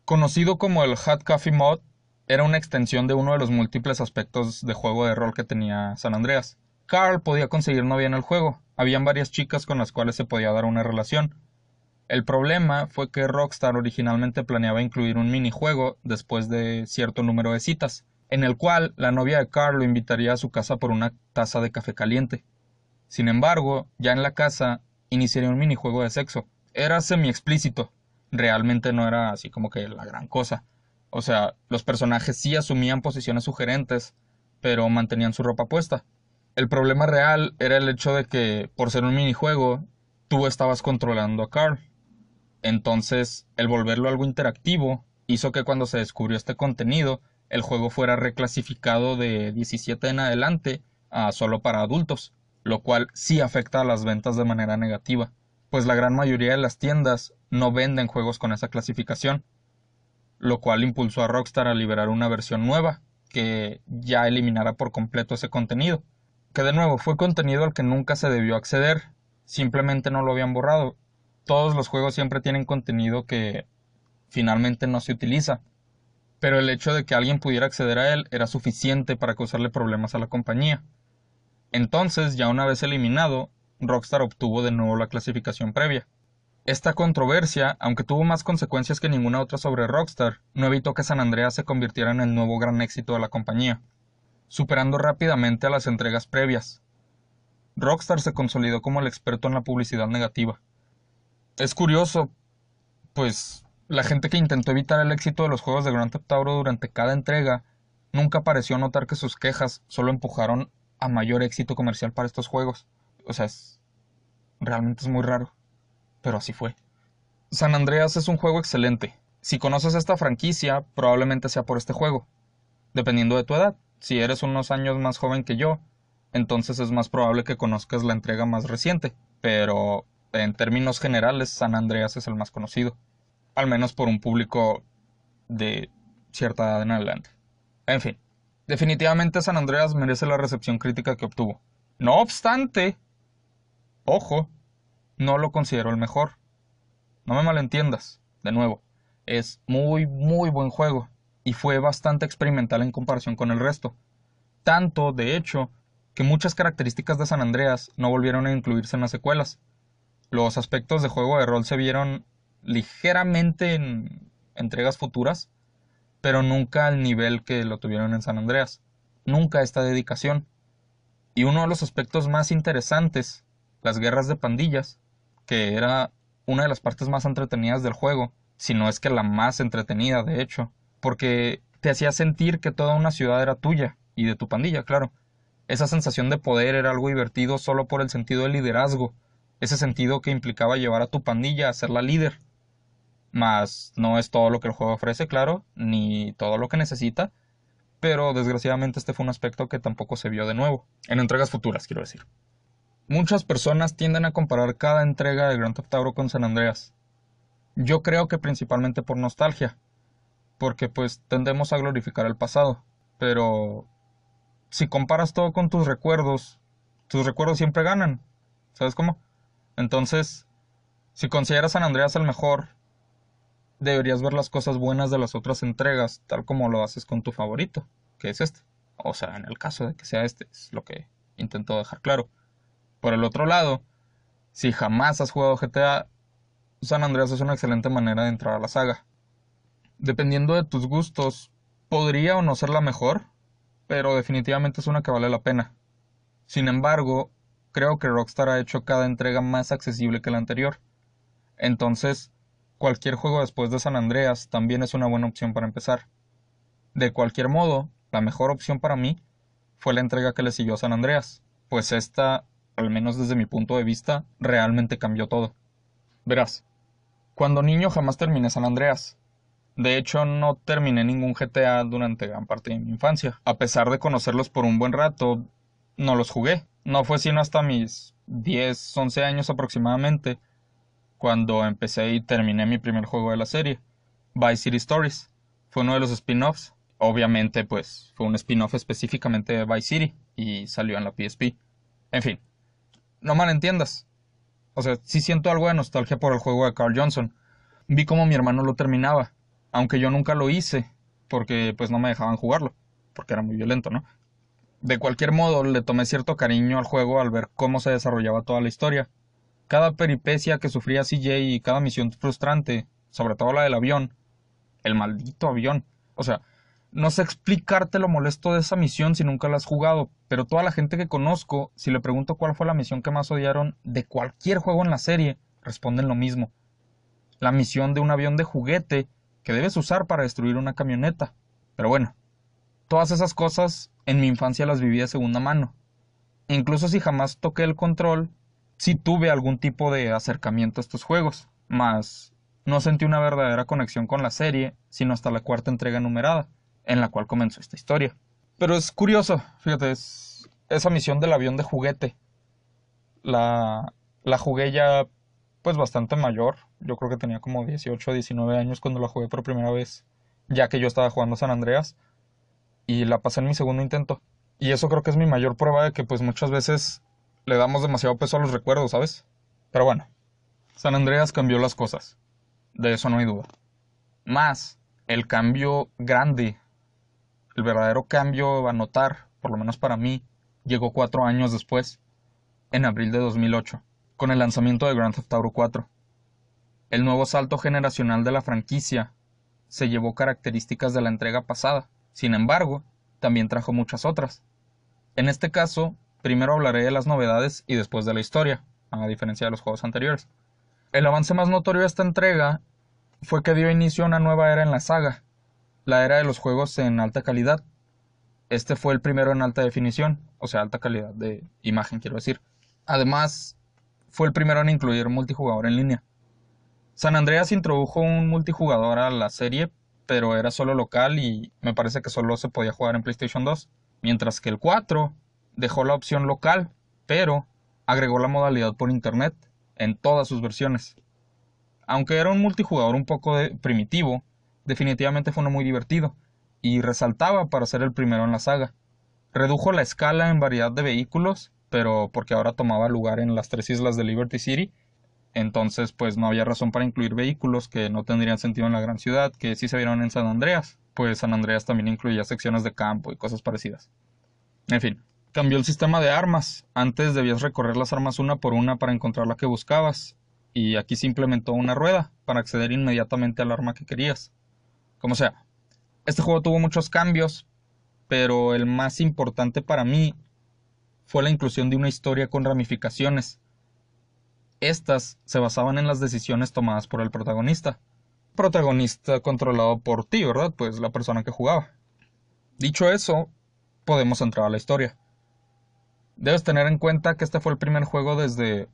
Conocido como el Hot Coffee Mod, era una extensión de uno de los múltiples aspectos de juego de rol que tenía San Andreas. Carl podía conseguir novia en el juego, habían varias chicas con las cuales se podía dar una relación, El problema fue que Rockstar originalmente planeaba incluir un minijuego después de cierto número de citas, en el cual la novia de Carl lo invitaría a su casa por una taza de café caliente. Sin embargo, ya en la casa iniciaría un minijuego de sexo. Era semi explícito, realmente no era así como que la gran cosa. O sea, los personajes sí asumían posiciones sugerentes, pero mantenían su ropa puesta. El problema real era el hecho de que, por ser un minijuego, tú estabas controlando a Carl. Entonces, el volverlo algo interactivo hizo que cuando se descubrió este contenido, el juego fuera reclasificado de 17 en adelante a solo para adultos, lo cual sí afecta a las ventas de manera negativa, pues la gran mayoría de las tiendas no venden juegos con esa clasificación, lo cual impulsó a Rockstar a liberar una versión nueva que ya eliminara por completo ese contenido, que de nuevo fue contenido al que nunca se debió acceder, simplemente no lo habían borrado, todos los juegos siempre tienen contenido que finalmente no se utiliza. Pero el hecho de que alguien pudiera acceder a él era suficiente para causarle problemas a la compañía. Entonces, ya una vez eliminado, Rockstar obtuvo de nuevo la clasificación previa. Esta controversia, aunque tuvo más consecuencias que ninguna otra sobre Rockstar, no evitó que San Andreas se convirtiera en el nuevo gran éxito de la compañía, superando rápidamente a las entregas previas. Rockstar se consolidó como el experto en la publicidad negativa, es curioso, pues la gente que intentó evitar el éxito de los juegos de Grand Theft Auto durante cada entrega nunca pareció notar que sus quejas solo empujaron a mayor éxito comercial para estos juegos. O sea, es, realmente es muy raro, pero así fue. San Andreas es un juego excelente. Si conoces esta franquicia, probablemente sea por este juego, dependiendo de tu edad. Si eres unos años más joven que yo, entonces es más probable que conozcas la entrega más reciente, pero en términos generales, San Andreas es el más conocido, al menos por un público de cierta edad en adelante. En fin, definitivamente San Andreas merece la recepción crítica que obtuvo. No obstante, ojo, no lo considero el mejor. No me malentiendas, de nuevo, es muy, muy buen juego y fue bastante experimental en comparación con el resto. Tanto, de hecho, que muchas características de San Andreas no volvieron a incluirse en las secuelas los aspectos de juego de rol se vieron ligeramente en entregas futuras, pero nunca al nivel que lo tuvieron en San Andreas. Nunca esta dedicación. Y uno de los aspectos más interesantes, las guerras de pandillas, que era una de las partes más entretenidas del juego, si no es que la más entretenida, de hecho, porque te hacía sentir que toda una ciudad era tuya y de tu pandilla, claro. Esa sensación de poder era algo divertido solo por el sentido de liderazgo ese sentido que implicaba llevar a tu pandilla a ser la líder. Mas no es todo lo que el juego ofrece, claro, ni todo lo que necesita, pero desgraciadamente este fue un aspecto que tampoco se vio de nuevo, en entregas futuras, quiero decir. Muchas personas tienden a comparar cada entrega de Grand Theft Auto con San Andreas. Yo creo que principalmente por nostalgia, porque pues tendemos a glorificar el pasado, pero si comparas todo con tus recuerdos, tus recuerdos siempre ganan. ¿Sabes cómo? Entonces, si consideras San Andreas el mejor, deberías ver las cosas buenas de las otras entregas, tal como lo haces con tu favorito, que es este. O sea, en el caso de que sea este, es lo que intento dejar claro. Por el otro lado, si jamás has jugado GTA, San Andreas es una excelente manera de entrar a la saga. Dependiendo de tus gustos, podría o no ser la mejor, pero definitivamente es una que vale la pena. Sin embargo, creo que Rockstar ha hecho cada entrega más accesible que la anterior. Entonces, cualquier juego después de San Andreas también es una buena opción para empezar. De cualquier modo, la mejor opción para mí fue la entrega que le siguió a San Andreas, pues esta, al menos desde mi punto de vista, realmente cambió todo. Verás, cuando niño jamás terminé San Andreas. De hecho, no terminé ningún GTA durante gran parte de mi infancia. A pesar de conocerlos por un buen rato, no los jugué no fue sino hasta mis 10, 11 años aproximadamente cuando empecé y terminé mi primer juego de la serie, Vice City Stories. Fue uno de los spin-offs. Obviamente, pues, fue un spin-off específicamente de Vice City y salió en la PSP. En fin, no malentiendas. O sea, sí siento algo de nostalgia por el juego de Carl Johnson. Vi cómo mi hermano lo terminaba, aunque yo nunca lo hice, porque pues no me dejaban jugarlo, porque era muy violento, ¿no? De cualquier modo, le tomé cierto cariño al juego al ver cómo se desarrollaba toda la historia. cada peripecia que sufría CJ y cada misión frustrante, sobre todo la del avión, el maldito avión. O sea, no sé explicarte lo molesto de esa misión si nunca la has jugado, pero toda la gente que conozco, si le pregunto cuál fue la misión que más odiaron de cualquier juego en la serie, responden lo mismo. La misión de un avión de juguete que debes usar para destruir una camioneta. Pero bueno, todas esas cosas en mi infancia las viví de segunda mano. Incluso si jamás toqué el control, sí tuve algún tipo de acercamiento a estos juegos, mas no sentí una verdadera conexión con la serie, sino hasta la cuarta entrega numerada, en la cual comenzó esta historia. Pero es curioso, fíjate, es esa misión del avión de juguete. La, jugué ya pues bastante mayor, yo creo que tenía como 18 o 19 años cuando la jugué por primera vez, ya que yo estaba jugando San Andreas, y la pasé en mi segundo intento. Y eso creo que es mi mayor prueba de que pues muchas veces le damos demasiado peso a los recuerdos, ¿sabes? Pero bueno, San Andreas cambió las cosas. De eso no hay duda. Más, el cambio grande, el verdadero cambio a notar, por lo menos para mí, llegó cuatro años después, en abril de 2008, con el lanzamiento de Grand Theft Auto 4. El nuevo salto generacional de la franquicia se llevó características de la entrega pasada. Sin embargo, también trajo muchas otras. En este caso, primero hablaré de las novedades y después de la historia, a diferencia de los juegos anteriores. El avance más notorio de esta entrega fue que dio inicio a una nueva era en la saga, la era de los juegos en alta calidad. Este fue el primero en alta definición, o sea, alta calidad de imagen, quiero decir. Además, fue el primero en incluir multijugador en línea. San Andreas introdujo un multijugador a la serie pero era solo local y me parece que solo se podía jugar en PlayStation 2. Mientras que el 4 dejó la opción local, pero agregó la modalidad por internet en todas sus versiones. Aunque era un multijugador un poco primitivo, definitivamente fue uno muy divertido y resaltaba para ser el primero en la saga. Redujo la escala en variedad de vehículos, pero porque ahora tomaba lugar en las tres islas de Liberty City entonces, pues no había razón para incluir vehículos que no tendrían sentido en la gran ciudad, que sí se vieron en San Andreas, pues San Andreas también incluía secciones de campo y cosas parecidas. En fin, cambió el sistema de armas. Antes debías recorrer las armas una por una para encontrar la que buscabas, y aquí se implementó una rueda para acceder inmediatamente al arma que querías. Como sea, este juego tuvo muchos cambios, pero el más importante para mí fue la inclusión de una historia con ramificaciones estas se basaban en las decisiones tomadas por el protagonista. Protagonista controlado por ti, ¿verdad? Pues la persona que jugaba. Dicho eso, podemos entrar a la historia. Debes tener en cuenta que este fue el primer juego desde...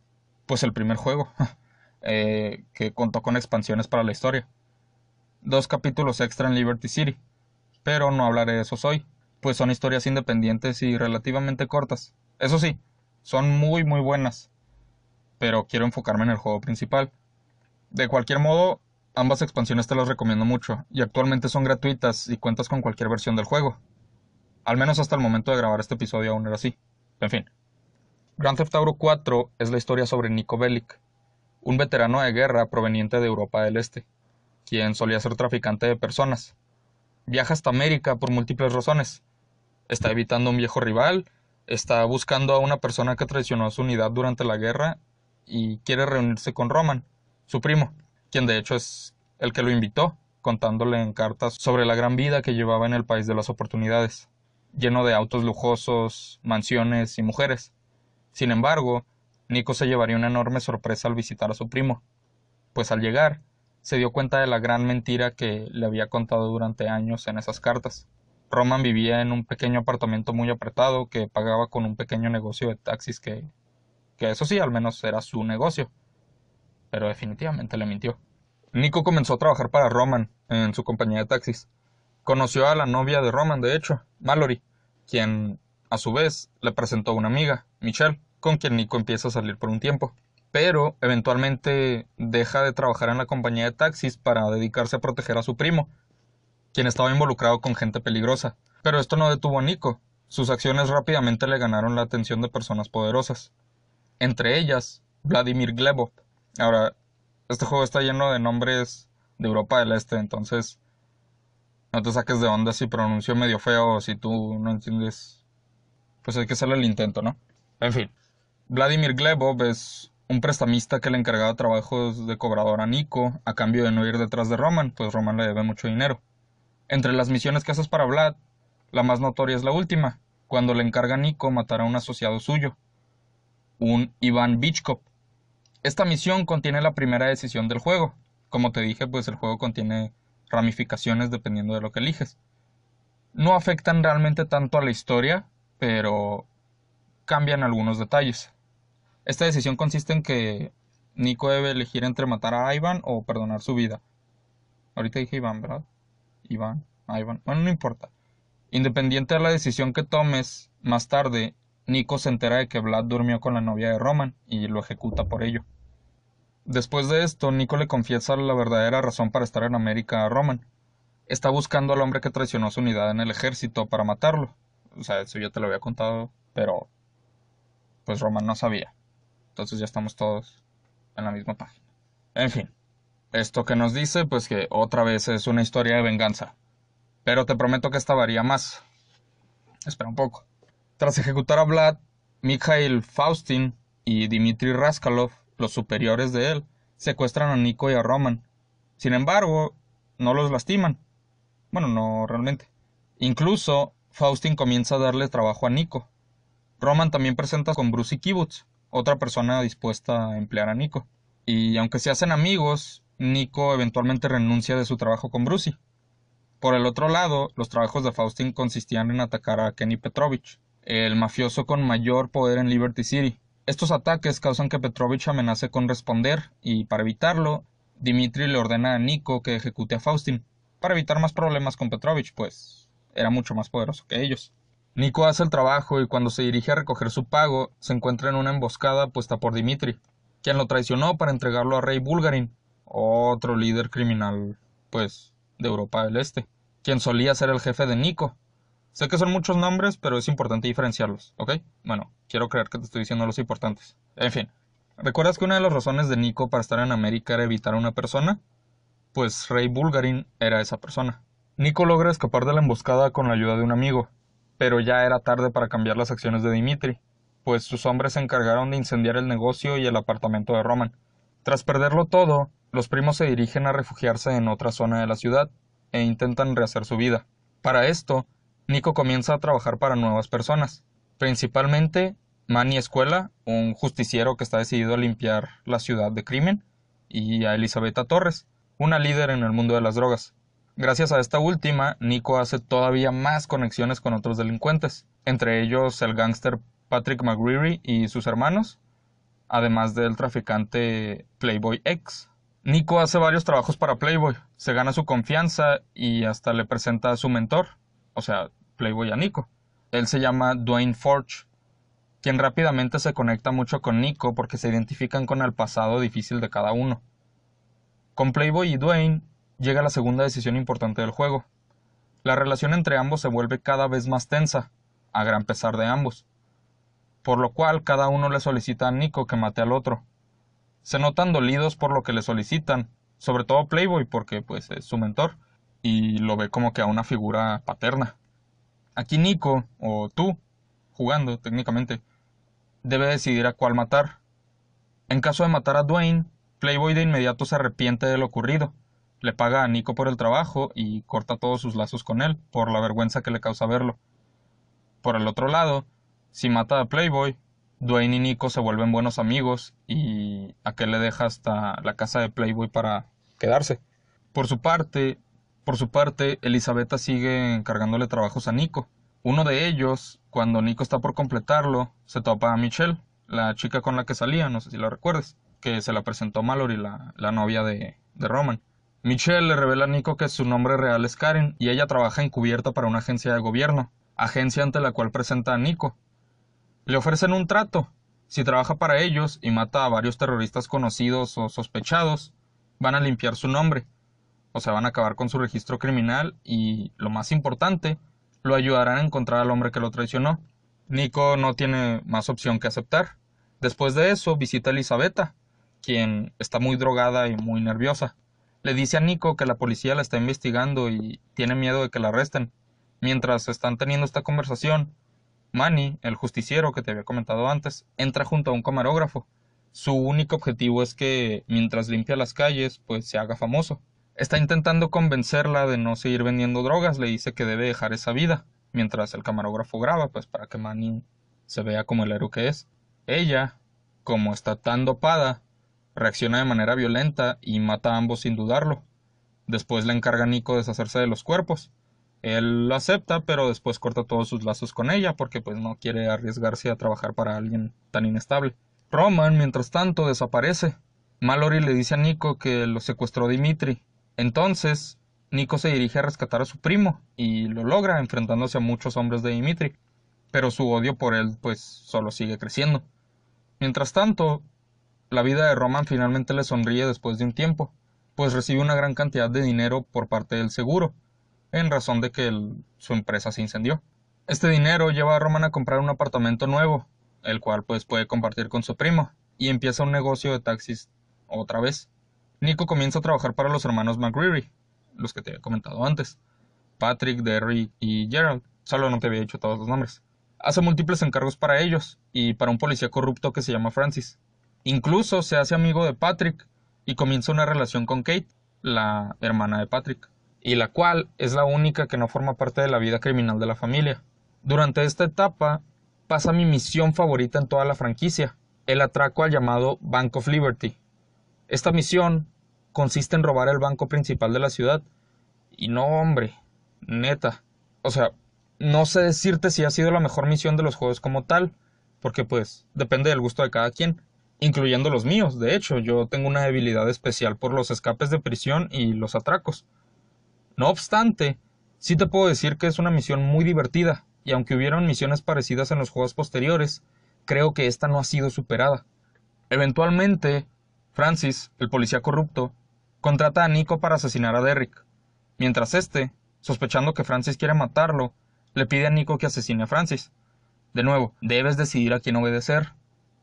pues el primer juego, eh, que contó con expansiones para la historia. Dos capítulos extra en Liberty City, pero no hablaré de esos hoy, pues son historias independientes y relativamente cortas. Eso sí, son muy muy buenas pero quiero enfocarme en el juego principal. De cualquier modo, ambas expansiones te las recomiendo mucho, y actualmente son gratuitas y cuentas con cualquier versión del juego. Al menos hasta el momento de grabar este episodio aún era así. En fin. Grand Theft Auto 4 es la historia sobre Nico Bellic, un veterano de guerra proveniente de Europa del Este, quien solía ser traficante de personas. Viaja hasta América por múltiples razones. Está evitando un viejo rival, está buscando a una persona que traicionó a su unidad durante la guerra y quiere reunirse con Roman, su primo, quien de hecho es el que lo invitó, contándole en cartas sobre la gran vida que llevaba en el país de las oportunidades, lleno de autos lujosos, mansiones y mujeres. Sin embargo, Nico se llevaría una enorme sorpresa al visitar a su primo, pues al llegar se dio cuenta de la gran mentira que le había contado durante años en esas cartas. Roman vivía en un pequeño apartamento muy apretado que pagaba con un pequeño negocio de taxis que que eso sí, al menos era su negocio. Pero definitivamente le mintió. Nico comenzó a trabajar para Roman en su compañía de taxis. Conoció a la novia de Roman, de hecho, Mallory, quien a su vez le presentó a una amiga, Michelle, con quien Nico empieza a salir por un tiempo. Pero eventualmente deja de trabajar en la compañía de taxis para dedicarse a proteger a su primo, quien estaba involucrado con gente peligrosa. Pero esto no detuvo a Nico. Sus acciones rápidamente le ganaron la atención de personas poderosas entre ellas Vladimir Glebov. Ahora, este juego está lleno de nombres de Europa del Este, entonces no te saques de onda si pronuncio medio feo o si tú no entiendes, pues hay que hacerle el intento, ¿no? En fin, Vladimir Glebov es un prestamista que le encargaba trabajos de cobrador a Nico a cambio de no ir detrás de Roman, pues Roman le debe mucho dinero. Entre las misiones que haces para Vlad, la más notoria es la última, cuando le encarga a Nico matar a un asociado suyo, un Iván Bichkov. Esta misión contiene la primera decisión del juego. Como te dije, pues el juego contiene ramificaciones dependiendo de lo que eliges. No afectan realmente tanto a la historia, pero cambian algunos detalles. Esta decisión consiste en que Nico debe elegir entre matar a Ivan o perdonar su vida. Ahorita dije Iván, ¿verdad? Iván, Ivan. Bueno, no importa. Independiente de la decisión que tomes, más tarde, Nico se entera de que Vlad durmió con la novia de Roman y lo ejecuta por ello. Después de esto, Nico le confiesa la verdadera razón para estar en América a Roman. Está buscando al hombre que traicionó su unidad en el ejército para matarlo. O sea, eso ya te lo había contado, pero pues Roman no sabía. Entonces ya estamos todos en la misma página. En fin, esto que nos dice, pues que otra vez es una historia de venganza. Pero te prometo que esta varía más. Espera un poco. Tras ejecutar a Vlad, Mikhail Faustin y Dmitry Raskalov, los superiores de él, secuestran a Nico y a Roman. Sin embargo, no los lastiman. Bueno, no realmente. Incluso, Faustin comienza a darle trabajo a Nico. Roman también presenta con Bruce y Kibbutz, otra persona dispuesta a emplear a Nico. Y aunque se hacen amigos, Nico eventualmente renuncia de su trabajo con Brucey. Por el otro lado, los trabajos de Faustin consistían en atacar a Kenny Petrovich, el mafioso con mayor poder en Liberty City. Estos ataques causan que Petrovich amenace con responder, y para evitarlo, Dimitri le ordena a Nico que ejecute a Faustin, para evitar más problemas con Petrovich, pues era mucho más poderoso que ellos. Nico hace el trabajo y cuando se dirige a recoger su pago, se encuentra en una emboscada puesta por Dimitri, quien lo traicionó para entregarlo a Rey Bulgarin, otro líder criminal, pues, de Europa del Este quien solía ser el jefe de Nico. Sé que son muchos nombres, pero es importante diferenciarlos, ¿ok? Bueno, quiero creer que te estoy diciendo los importantes. En fin, ¿recuerdas que una de las razones de Nico para estar en América era evitar a una persona? Pues Rey Bulgarin era esa persona. Nico logra escapar de la emboscada con la ayuda de un amigo, pero ya era tarde para cambiar las acciones de Dimitri, pues sus hombres se encargaron de incendiar el negocio y el apartamento de Roman. Tras perderlo todo, los primos se dirigen a refugiarse en otra zona de la ciudad, e intentan rehacer su vida. Para esto, Nico comienza a trabajar para nuevas personas, principalmente Manny Escuela, un justiciero que está decidido a limpiar la ciudad de crimen, y a Elisabetta Torres, una líder en el mundo de las drogas. Gracias a esta última, Nico hace todavía más conexiones con otros delincuentes, entre ellos el gángster Patrick McGreary y sus hermanos, además del traficante Playboy X, Nico hace varios trabajos para Playboy, se gana su confianza y hasta le presenta a su mentor, o sea, Playboy a Nico. Él se llama Dwayne Forge, quien rápidamente se conecta mucho con Nico porque se identifican con el pasado difícil de cada uno. Con Playboy y Dwayne llega la segunda decisión importante del juego. La relación entre ambos se vuelve cada vez más tensa, a gran pesar de ambos, por lo cual cada uno le solicita a Nico que mate al otro se notan dolidos por lo que le solicitan, sobre todo Playboy porque pues es su mentor y lo ve como que a una figura paterna. Aquí Nico, o tú, jugando técnicamente, debe decidir a cuál matar. En caso de matar a Dwayne, Playboy de inmediato se arrepiente de lo ocurrido, le paga a Nico por el trabajo y corta todos sus lazos con él, por la vergüenza que le causa verlo. Por el otro lado, si mata a Playboy, Dwayne y Nico se vuelven buenos amigos y aquel le deja hasta la casa de Playboy para quedarse. Por su parte, por su parte, Elisabetta sigue encargándole trabajos a Nico. Uno de ellos, cuando Nico está por completarlo, se topa a Michelle, la chica con la que salía, no sé si la recuerdes, que se la presentó Mallory, la, la novia de, de Roman. Michelle le revela a Nico que su nombre real es Karen y ella trabaja encubierta para una agencia de gobierno, agencia ante la cual presenta a Nico, le ofrecen un trato. Si trabaja para ellos y mata a varios terroristas conocidos o sospechados, van a limpiar su nombre. O sea, van a acabar con su registro criminal y, lo más importante, lo ayudarán a encontrar al hombre que lo traicionó. Nico no tiene más opción que aceptar. Después de eso, visita a Elisabetta, quien está muy drogada y muy nerviosa. Le dice a Nico que la policía la está investigando y tiene miedo de que la arresten. Mientras están teniendo esta conversación, Manny, el justiciero que te había comentado antes, entra junto a un camarógrafo, su único objetivo es que mientras limpia las calles, pues se haga famoso. Está intentando convencerla de no seguir vendiendo drogas, le dice que debe dejar esa vida, mientras el camarógrafo graba, pues para que Manny se vea como el héroe que es. Ella, como está tan dopada, reacciona de manera violenta y mata a ambos sin dudarlo. Después le encarga a Nico deshacerse de los cuerpos. Él lo acepta, pero después corta todos sus lazos con ella porque pues no quiere arriesgarse a trabajar para alguien tan inestable. Roman, mientras tanto, desaparece. Mallory le dice a Nico que lo secuestró Dimitri. Entonces, Nico se dirige a rescatar a su primo y lo logra enfrentándose a muchos hombres de Dimitri, pero su odio por él pues solo sigue creciendo. Mientras tanto, la vida de Roman finalmente le sonríe después de un tiempo, pues recibe una gran cantidad de dinero por parte del seguro, en razón de que su empresa se incendió. Este dinero lleva a Roman a comprar un apartamento nuevo, el cual pues puede compartir con su primo, y empieza un negocio de taxis otra vez. Nico comienza a trabajar para los hermanos McGreary, los que te había comentado antes, Patrick, Derry y Gerald, solo no te había dicho todos los nombres. Hace múltiples encargos para ellos y para un policía corrupto que se llama Francis. Incluso se hace amigo de Patrick y comienza una relación con Kate, la hermana de Patrick y la cual es la única que no forma parte de la vida criminal de la familia. Durante esta etapa pasa mi misión favorita en toda la franquicia, el atraco al llamado Bank of Liberty. Esta misión consiste en robar el banco principal de la ciudad. Y no, hombre, neta. O sea, no sé decirte si ha sido la mejor misión de los juegos como tal, porque pues depende del gusto de cada quien, incluyendo los míos. De hecho, yo tengo una debilidad especial por los escapes de prisión y los atracos. No obstante, sí te puedo decir que es una misión muy divertida, y aunque hubieron misiones parecidas en los juegos posteriores, creo que esta no ha sido superada. Eventualmente, Francis, el policía corrupto, contrata a Nico para asesinar a Derrick, mientras este, sospechando que Francis quiere matarlo, le pide a Nico que asesine a Francis. De nuevo, debes decidir a quién obedecer.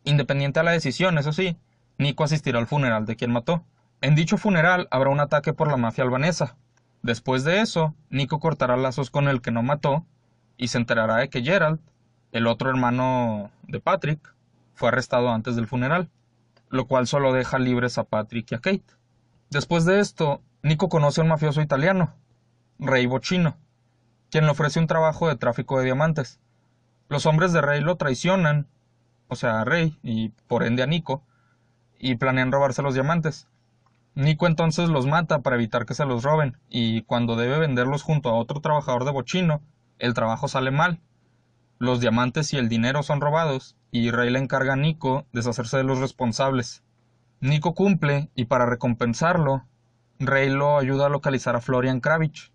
Independiente a la decisión, eso sí, Nico asistirá al funeral de quien mató. En dicho funeral habrá un ataque por la mafia albanesa, Después de eso, Nico cortará lazos con el que no mató y se enterará de que Gerald, el otro hermano de Patrick, fue arrestado antes del funeral, lo cual solo deja libres a Patrick y a Kate. Después de esto, Nico conoce a un mafioso italiano, Rey Bochino, quien le ofrece un trabajo de tráfico de diamantes. Los hombres de Rey lo traicionan, o sea, a Rey y por ende a Nico, y planean robarse los diamantes. Nico entonces los mata para evitar que se los roben, y cuando debe venderlos junto a otro trabajador de bochino, el trabajo sale mal. Los diamantes y el dinero son robados, y Rey le encarga a Nico deshacerse de los responsables. Nico cumple, y para recompensarlo, Rey lo ayuda a localizar a Florian Kravich,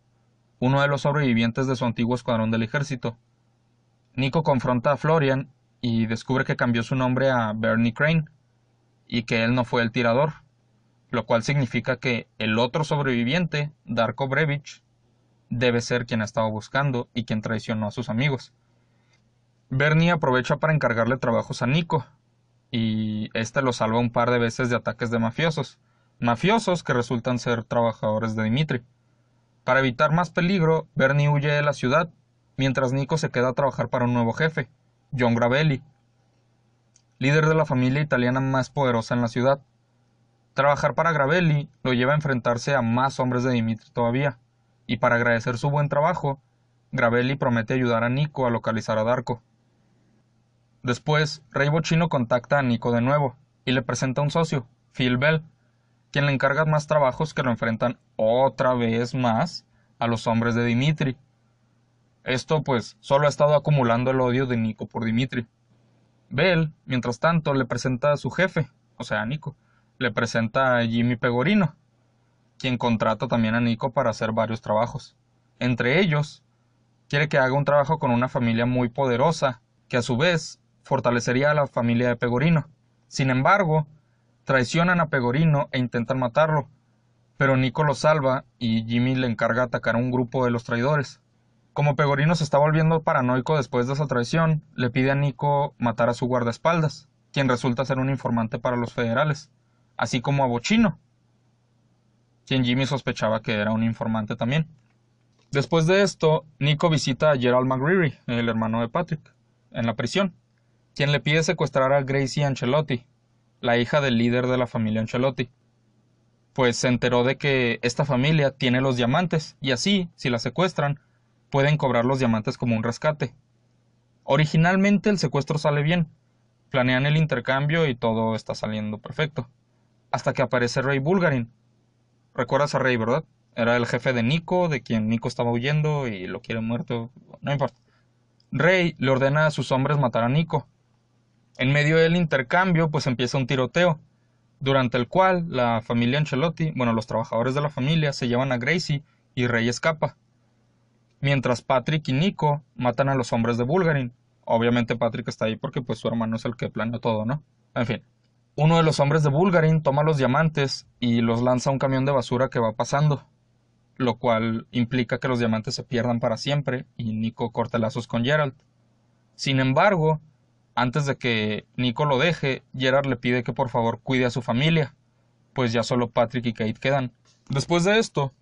uno de los sobrevivientes de su antiguo escuadrón del ejército. Nico confronta a Florian y descubre que cambió su nombre a Bernie Crane, y que él no fue el tirador lo cual significa que el otro sobreviviente, Darko Brevich, debe ser quien ha estado buscando y quien traicionó a sus amigos. Bernie aprovecha para encargarle trabajos a Nico, y este lo salva un par de veces de ataques de mafiosos, mafiosos que resultan ser trabajadores de Dimitri. Para evitar más peligro, Bernie huye de la ciudad, mientras Nico se queda a trabajar para un nuevo jefe, John Gravelli, líder de la familia italiana más poderosa en la ciudad. Trabajar para Gravelli lo lleva a enfrentarse a más hombres de Dimitri todavía, y para agradecer su buen trabajo, Gravelli promete ayudar a Nico a localizar a Darko. Después, Rey Bochino contacta a Nico de nuevo y le presenta a un socio, Phil Bell, quien le encarga más trabajos que lo enfrentan otra vez más a los hombres de Dimitri. Esto pues solo ha estado acumulando el odio de Nico por Dimitri. Bell, mientras tanto, le presenta a su jefe, o sea, a Nico, le presenta a Jimmy Pegorino, quien contrata también a Nico para hacer varios trabajos. Entre ellos, quiere que haga un trabajo con una familia muy poderosa, que a su vez fortalecería a la familia de Pegorino. Sin embargo, traicionan a Pegorino e intentan matarlo, pero Nico lo salva y Jimmy le encarga atacar a un grupo de los traidores. Como Pegorino se está volviendo paranoico después de esa traición, le pide a Nico matar a su guardaespaldas, quien resulta ser un informante para los federales así como a Bochino, quien Jimmy sospechaba que era un informante también. Después de esto, Nico visita a Gerald McGreary, el hermano de Patrick, en la prisión, quien le pide secuestrar a Gracie Ancelotti, la hija del líder de la familia Ancelotti. Pues se enteró de que esta familia tiene los diamantes y así, si la secuestran, pueden cobrar los diamantes como un rescate. Originalmente el secuestro sale bien, planean el intercambio y todo está saliendo perfecto. Hasta que aparece Rey Bulgarin. ¿Recuerdas a Rey, verdad? Era el jefe de Nico, de quien Nico estaba huyendo y lo quiere muerto. No importa. Rey le ordena a sus hombres matar a Nico. En medio del intercambio, pues empieza un tiroteo, durante el cual la familia Ancelotti, bueno, los trabajadores de la familia, se llevan a Gracie y Rey escapa. Mientras Patrick y Nico matan a los hombres de Bulgarin. Obviamente Patrick está ahí porque pues su hermano es el que planeó todo, ¿no? En fin. Uno de los hombres de Bulgarin toma los diamantes y los lanza a un camión de basura que va pasando, lo cual implica que los diamantes se pierdan para siempre y Nico corta lazos con Gerald. Sin embargo, antes de que Nico lo deje, Gerald le pide que por favor cuide a su familia, pues ya solo Patrick y Kate quedan. Después de esto,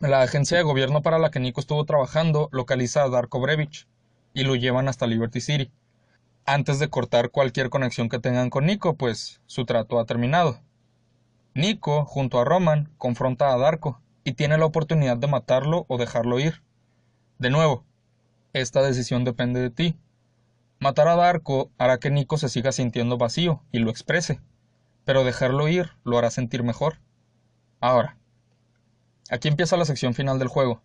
la agencia de gobierno para la que Nico estuvo trabajando localiza a Darko Brevich y lo llevan hasta Liberty City antes de cortar cualquier conexión que tengan con Nico, pues su trato ha terminado. Nico, junto a Roman, confronta a Darko y tiene la oportunidad de matarlo o dejarlo ir. De nuevo, esta decisión depende de ti. Matar a Darko hará que Nico se siga sintiendo vacío y lo exprese, pero dejarlo ir lo hará sentir mejor. Ahora, aquí empieza la sección final del juego.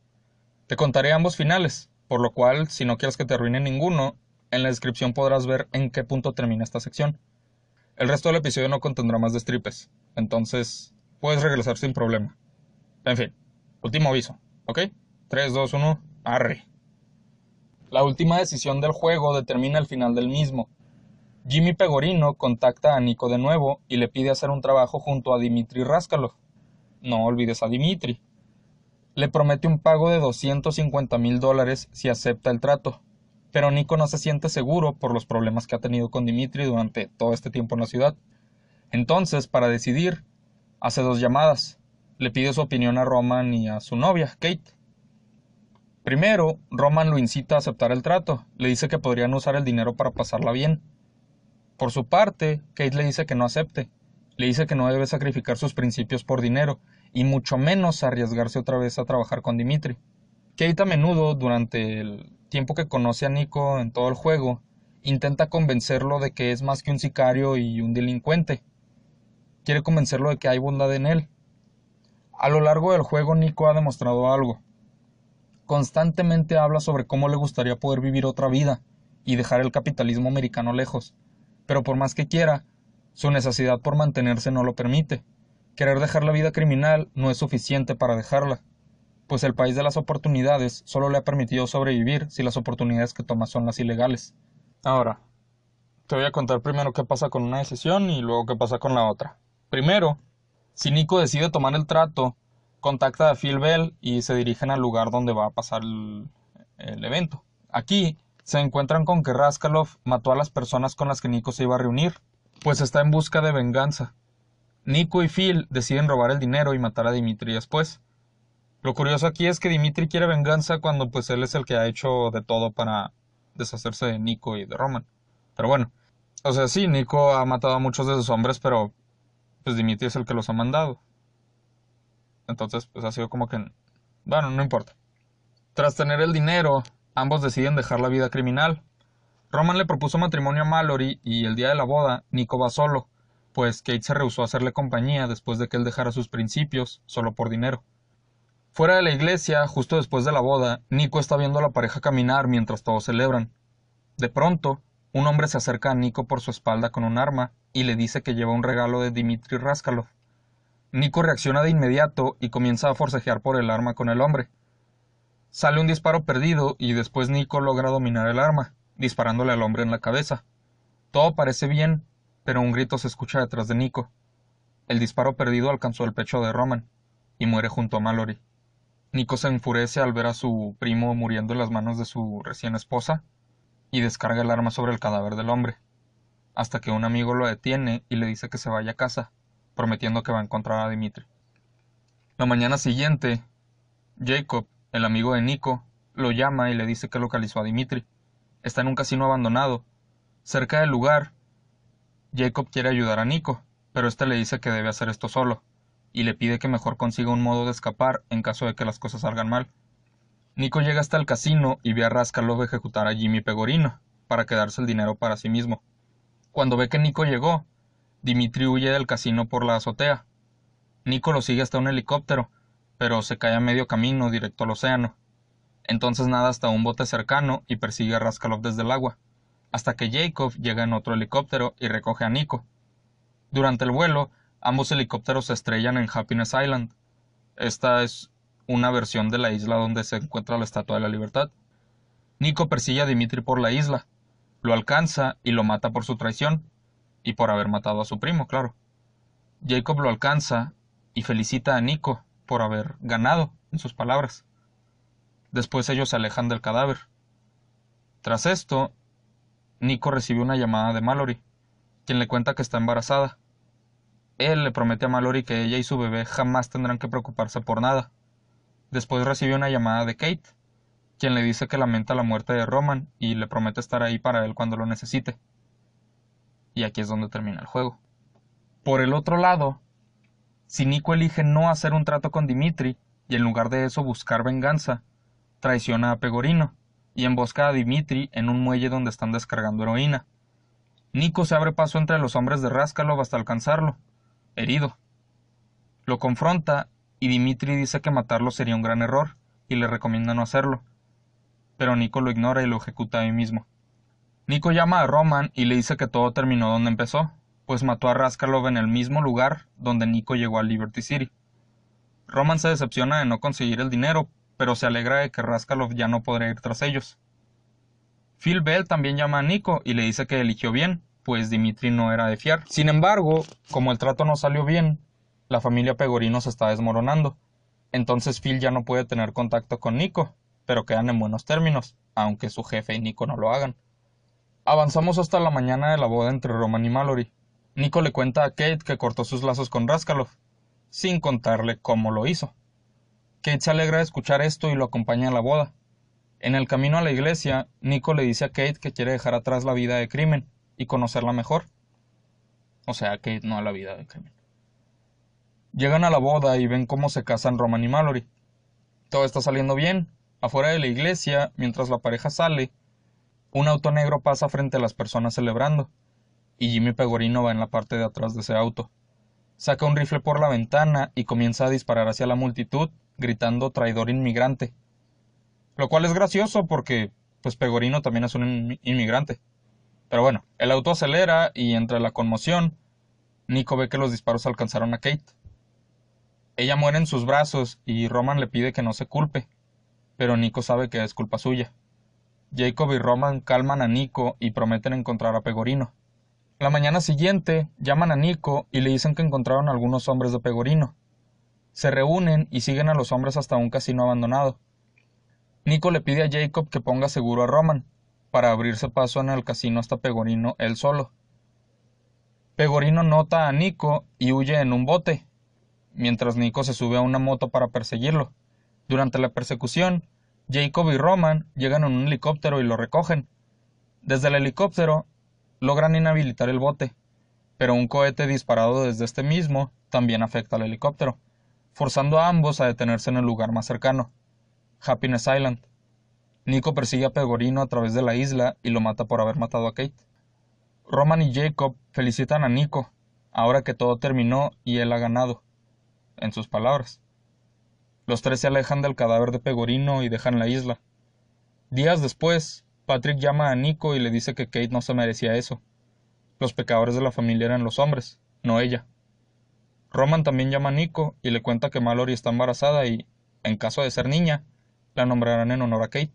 Te contaré ambos finales, por lo cual, si no quieres que te arruine ninguno, en la descripción podrás ver en qué punto termina esta sección. El resto del episodio no contendrá más destripes, entonces puedes regresar sin problema. En fin, último aviso, ¿ok? 3, 2, 1, arre. La última decisión del juego determina el final del mismo. Jimmy Pegorino contacta a Nico de nuevo y le pide hacer un trabajo junto a Dimitri Raskalov. No olvides a Dimitri. Le promete un pago de 250 mil dólares si acepta el trato, pero Nico no se siente seguro por los problemas que ha tenido con Dimitri durante todo este tiempo en la ciudad. Entonces, para decidir, hace dos llamadas. Le pide su opinión a Roman y a su novia, Kate. Primero, Roman lo incita a aceptar el trato, le dice que podrían usar el dinero para pasarla bien. Por su parte, Kate le dice que no acepte, le dice que no debe sacrificar sus principios por dinero, y mucho menos arriesgarse otra vez a trabajar con Dimitri. Kate a menudo, durante el tiempo que conoce a Nico en todo el juego, intenta convencerlo de que es más que un sicario y un delincuente. Quiere convencerlo de que hay bondad en él. A lo largo del juego Nico ha demostrado algo. Constantemente habla sobre cómo le gustaría poder vivir otra vida y dejar el capitalismo americano lejos, pero por más que quiera, su necesidad por mantenerse no lo permite. Querer dejar la vida criminal no es suficiente para dejarla pues el país de las oportunidades solo le ha permitido sobrevivir si las oportunidades que toma son las ilegales. Ahora, te voy a contar primero qué pasa con una decisión y luego qué pasa con la otra. Primero, si Nico decide tomar el trato, contacta a Phil Bell y se dirigen al lugar donde va a pasar el, evento. Aquí se encuentran con que Raskalov mató a las personas con las que Nico se iba a reunir, pues está en busca de venganza. Nico y Phil deciden robar el dinero y matar a Dimitri después. Lo curioso aquí es que Dimitri quiere venganza cuando pues él es el que ha hecho de todo para deshacerse de Nico y de Roman. Pero bueno, o sea, sí, Nico ha matado a muchos de sus hombres, pero pues Dimitri es el que los ha mandado. Entonces, pues ha sido como que... Bueno, no importa. Tras tener el dinero, ambos deciden dejar la vida criminal. Roman le propuso matrimonio a Mallory y el día de la boda, Nico va solo, pues Kate se rehusó a hacerle compañía después de que él dejara sus principios solo por dinero. Fuera de la iglesia, justo después de la boda, Nico está viendo a la pareja caminar mientras todos celebran. De pronto, un hombre se acerca a Nico por su espalda con un arma y le dice que lleva un regalo de Dmitri Raskalov. Nico reacciona de inmediato y comienza a forcejear por el arma con el hombre. Sale un disparo perdido y después Nico logra dominar el arma, disparándole al hombre en la cabeza. Todo parece bien, pero un grito se escucha detrás de Nico. El disparo perdido alcanzó el pecho de Roman y muere junto a Mallory. Nico se enfurece al ver a su primo muriendo en las manos de su recién esposa y descarga el arma sobre el cadáver del hombre, hasta que un amigo lo detiene y le dice que se vaya a casa, prometiendo que va a encontrar a Dimitri. La mañana siguiente, Jacob, el amigo de Nico, lo llama y le dice que localizó a Dimitri. Está en un casino abandonado, cerca del lugar, Jacob quiere ayudar a Nico, pero este le dice que debe hacer esto solo, y le pide que mejor consiga un modo de escapar en caso de que las cosas salgan mal. Nico llega hasta el casino y ve a Raskalov ejecutar a Jimmy Pegorino, para quedarse el dinero para sí mismo. Cuando ve que Nico llegó, Dimitri huye del casino por la azotea. Nico lo sigue hasta un helicóptero, pero se cae a medio camino directo al océano. Entonces nada hasta un bote cercano y persigue a Raskalov desde el agua, hasta que Jacob llega en otro helicóptero y recoge a Nico. Durante el vuelo, ambos helicópteros se estrellan en Happiness Island. Esta es una versión de la isla donde se encuentra la Estatua de la Libertad. Nico persigue a Dimitri por la isla, lo alcanza y lo mata por su traición, y por haber matado a su primo, claro. Jacob lo alcanza y felicita a Nico por haber ganado, en sus palabras. Después ellos se alejan del cadáver. Tras esto, Nico recibe una llamada de Mallory, quien le cuenta que está embarazada. Él le promete a Mallory que ella y su bebé jamás tendrán que preocuparse por nada. Después recibe una llamada de Kate, quien le dice que lamenta la muerte de Roman y le promete estar ahí para él cuando lo necesite. Y aquí es donde termina el juego. Por el otro lado, si Nico elige no hacer un trato con Dimitri y en lugar de eso buscar venganza, traiciona a Pegorino y embosca a Dimitri en un muelle donde están descargando heroína. Nico se abre paso entre los hombres de Raskalov hasta alcanzarlo, herido. Lo confronta y Dimitri dice que matarlo sería un gran error y le recomienda no hacerlo. Pero Nico lo ignora y lo ejecuta ahí mismo. Nico llama a Roman y le dice que todo terminó donde empezó, pues mató a Raskalov en el mismo lugar donde Nico llegó a Liberty City. Roman se decepciona de no conseguir el dinero, pero se alegra de que Raskalov ya no podrá ir tras ellos. Phil Bell también llama a Nico y le dice que eligió bien, pues Dimitri no era de fiar. Sin embargo, como el trato no salió bien, la familia Pegorino se está desmoronando. Entonces Phil ya no puede tener contacto con Nico, pero quedan en buenos términos, aunque su jefe y Nico no lo hagan. Avanzamos hasta la mañana de la boda entre Roman y Mallory. Nico le cuenta a Kate que cortó sus lazos con Raskalov, sin contarle cómo lo hizo. Kate se alegra de escuchar esto y lo acompaña a la boda. En el camino a la iglesia, Nico le dice a Kate que quiere dejar atrás la vida de crimen y conocerla mejor. O sea, Kate no a la vida de crimen. Llegan a la boda y ven cómo se casan Roman y Mallory. Todo está saliendo bien. Afuera de la iglesia, mientras la pareja sale, un auto negro pasa frente a las personas celebrando, y Jimmy Pegorino va en la parte de atrás de ese auto. Saca un rifle por la ventana y comienza a disparar hacia la multitud, gritando traidor inmigrante. Lo cual es gracioso porque, pues Pegorino también es un inmigrante. Pero bueno, el auto acelera y entre la conmoción, Nico ve que los disparos alcanzaron a Kate. Ella muere en sus brazos y Roman le pide que no se culpe, pero Nico sabe que es culpa suya. Jacob y Roman calman a Nico y prometen encontrar a Pegorino. La mañana siguiente llaman a Nico y le dicen que encontraron algunos hombres de Pegorino. Se reúnen y siguen a los hombres hasta un casino abandonado. Nico le pide a Jacob que ponga seguro a Roman, para abrirse paso en el casino hasta Pegorino él solo. Pegorino nota a Nico y huye en un bote, mientras Nico se sube a una moto para perseguirlo. Durante la persecución, Jacob y Roman llegan en un helicóptero y lo recogen. Desde el helicóptero logran inhabilitar el bote, pero un cohete disparado desde este mismo también afecta al helicóptero, forzando a ambos a detenerse en el lugar más cercano, Happiness Island. Nico persigue a Pegorino a través de la isla y lo mata por haber matado a Kate. Roman y Jacob felicitan a Nico, ahora que todo terminó y él ha ganado en sus palabras. Los tres se alejan del cadáver de Pegorino y dejan la isla. Días después, Patrick llama a Nico y le dice que Kate no se merecía eso. Los pecadores de la familia eran los hombres, no ella. Roman también llama a Nico y le cuenta que Mallory está embarazada y, en caso de ser niña, la nombrarán en honor a Kate.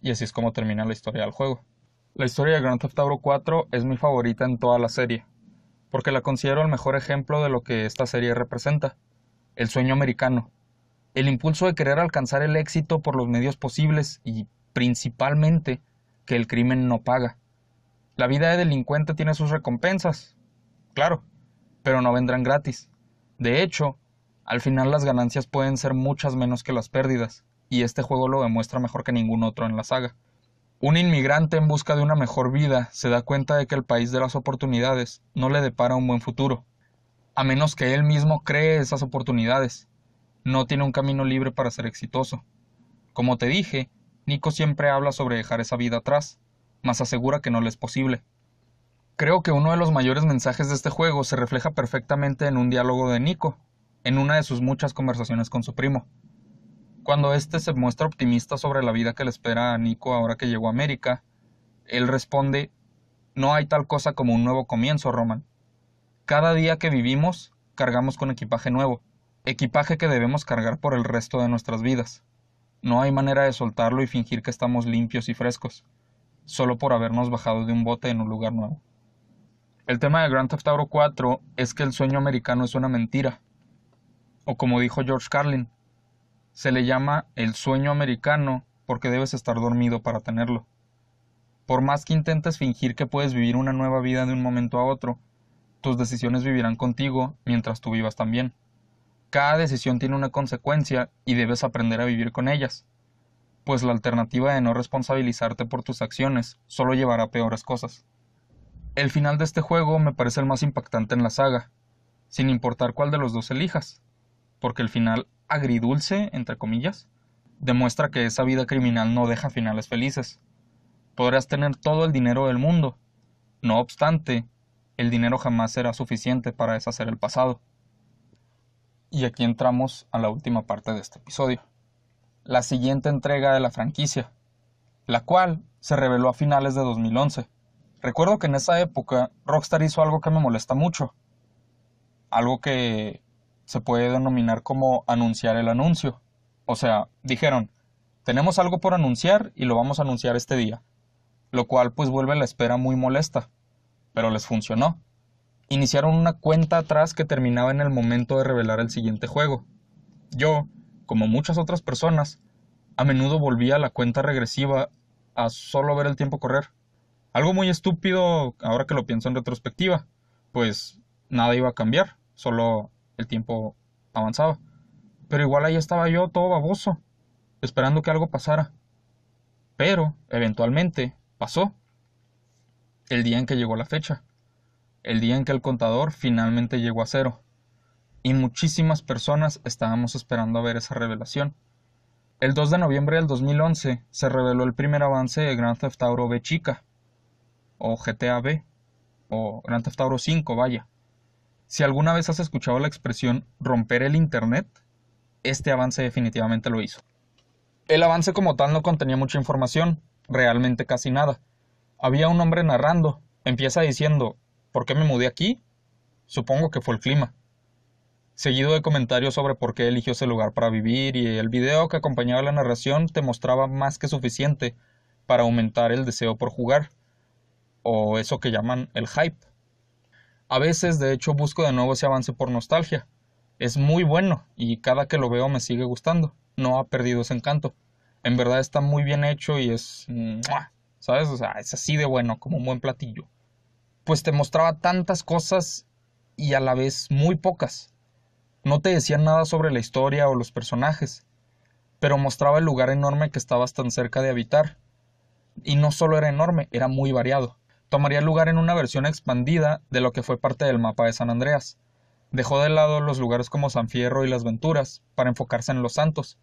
Y así es como termina la historia del juego. La historia de Grand Theft Auto 4 es mi favorita en toda la serie, porque la considero el mejor ejemplo de lo que esta serie representa, el sueño americano, el impulso de querer alcanzar el éxito por los medios posibles y, principalmente, que el crimen no paga. La vida de delincuente tiene sus recompensas, claro, pero no vendrán gratis. De hecho, al final las ganancias pueden ser muchas menos que las pérdidas, y este juego lo demuestra mejor que ningún otro en la saga. Un inmigrante en busca de una mejor vida se da cuenta de que el país de las oportunidades no le depara un buen futuro, a menos que él mismo cree esas oportunidades. No tiene un camino libre para ser exitoso. Como te dije, Nico siempre habla sobre dejar esa vida atrás, mas asegura que no le es posible. Creo que uno de los mayores mensajes de este juego se refleja perfectamente en un diálogo de Nico, en una de sus muchas conversaciones con su primo. Cuando éste se muestra optimista sobre la vida que le espera a Nico ahora que llegó a América, él responde No hay tal cosa como un nuevo comienzo, Roman. Cada día que vivimos, cargamos con equipaje nuevo, equipaje que debemos cargar por el resto de nuestras vidas. No hay manera de soltarlo y fingir que estamos limpios y frescos, solo por habernos bajado de un bote en un lugar nuevo. El tema de Grand Theft Auto 4 es que el sueño americano es una mentira. O como dijo George Carlin, se le llama el sueño americano porque debes estar dormido para tenerlo. Por más que intentes fingir que puedes vivir una nueva vida de un momento a otro, tus decisiones vivirán contigo mientras tú vivas también. Cada decisión tiene una consecuencia y debes aprender a vivir con ellas, pues la alternativa de no responsabilizarte por tus acciones solo llevará a peores cosas. El final de este juego me parece el más impactante en la saga, sin importar cuál de los dos elijas, porque el final agridulce, entre comillas, demuestra que esa vida criminal no deja finales felices. Podrás tener todo el dinero del mundo. No obstante, el dinero jamás será suficiente para deshacer el pasado. Y aquí entramos a la última parte de este episodio. La siguiente entrega de la franquicia, la cual se reveló a finales de 2011. Recuerdo que en esa época Rockstar hizo algo que me molesta mucho. Algo que se puede denominar como anunciar el anuncio. O sea, dijeron, tenemos algo por anunciar y lo vamos a anunciar este día. Lo cual pues vuelve la espera muy molesta. Pero les funcionó. Iniciaron una cuenta atrás que terminaba en el momento de revelar el siguiente juego. Yo, como muchas otras personas, a menudo volvía a la cuenta regresiva a solo ver el tiempo correr. Algo muy estúpido ahora que lo pienso en retrospectiva, pues nada iba a cambiar, solo el tiempo avanzaba. Pero igual ahí estaba yo todo baboso, esperando que algo pasara. Pero, eventualmente, pasó. El día en que llegó la fecha. El día en que el contador finalmente llegó a cero. Y muchísimas personas estábamos esperando a ver esa revelación. El 2 de noviembre del 2011 se reveló el primer avance de Grand Theft Auto B Chica, o GTA B, o Grand Theft Auto 5, vaya. Si alguna vez has escuchado la expresión romper el Internet, este avance definitivamente lo hizo. El avance como tal no contenía mucha información, realmente casi nada. Había un hombre narrando, empieza diciendo, ¿por qué me mudé aquí? Supongo que fue el clima. Seguido de comentarios sobre por qué eligió ese lugar para vivir y el video que acompañaba la narración te mostraba más que suficiente para aumentar el deseo por jugar, o eso que llaman el hype. A veces, de hecho, busco de nuevo ese avance por nostalgia. Es muy bueno y cada que lo veo me sigue gustando. No ha perdido ese encanto. En verdad está muy bien hecho y es... ¿Sabes? O sea, es así de bueno, como un buen platillo. Pues te mostraba tantas cosas y a la vez muy pocas. No te decía nada sobre la historia o los personajes, pero mostraba el lugar enorme que estabas tan cerca de habitar. Y no solo era enorme, era muy variado tomaría lugar en una versión expandida de lo que fue parte del mapa de San Andreas. Dejó de lado los lugares como San Fierro y Las Venturas para enfocarse en Los Santos,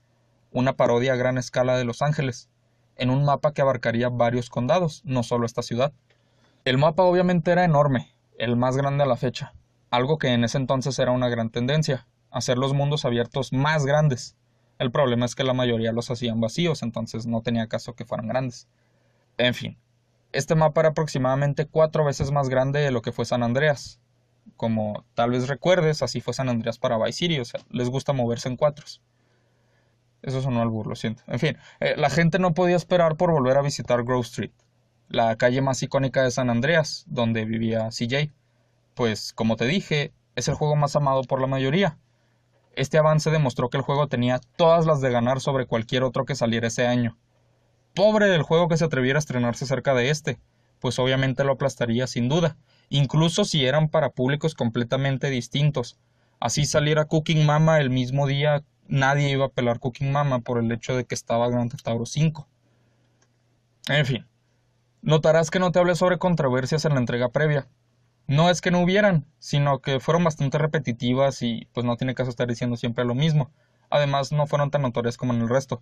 una parodia a gran escala de Los Ángeles, en un mapa que abarcaría varios condados, no solo esta ciudad. El mapa obviamente era enorme, el más grande a la fecha, algo que en ese entonces era una gran tendencia, hacer los mundos abiertos más grandes. El problema es que la mayoría los hacían vacíos, entonces no tenía caso que fueran grandes. En fin, este mapa era aproximadamente cuatro veces más grande de lo que fue San Andreas. Como tal vez recuerdes, así fue San Andreas para Vice City, o sea, les gusta moverse en cuatros. Eso sonó al lo siento. En fin, eh, la gente no podía esperar por volver a visitar Grove Street, la calle más icónica de San Andreas, donde vivía CJ. Pues, como te dije, es el juego más amado por la mayoría. Este avance demostró que el juego tenía todas las de ganar sobre cualquier otro que saliera ese año Pobre del juego que se atreviera a estrenarse cerca de este, pues obviamente lo aplastaría sin duda, incluso si eran para públicos completamente distintos. Así saliera Cooking Mama el mismo día, nadie iba a pelar Cooking Mama por el hecho de que estaba Grand Theft Auto 5. En fin, notarás que no te hablé sobre controversias en la entrega previa. No es que no hubieran, sino que fueron bastante repetitivas y pues no tiene caso estar diciendo siempre lo mismo. Además, no fueron tan notorias como en el resto.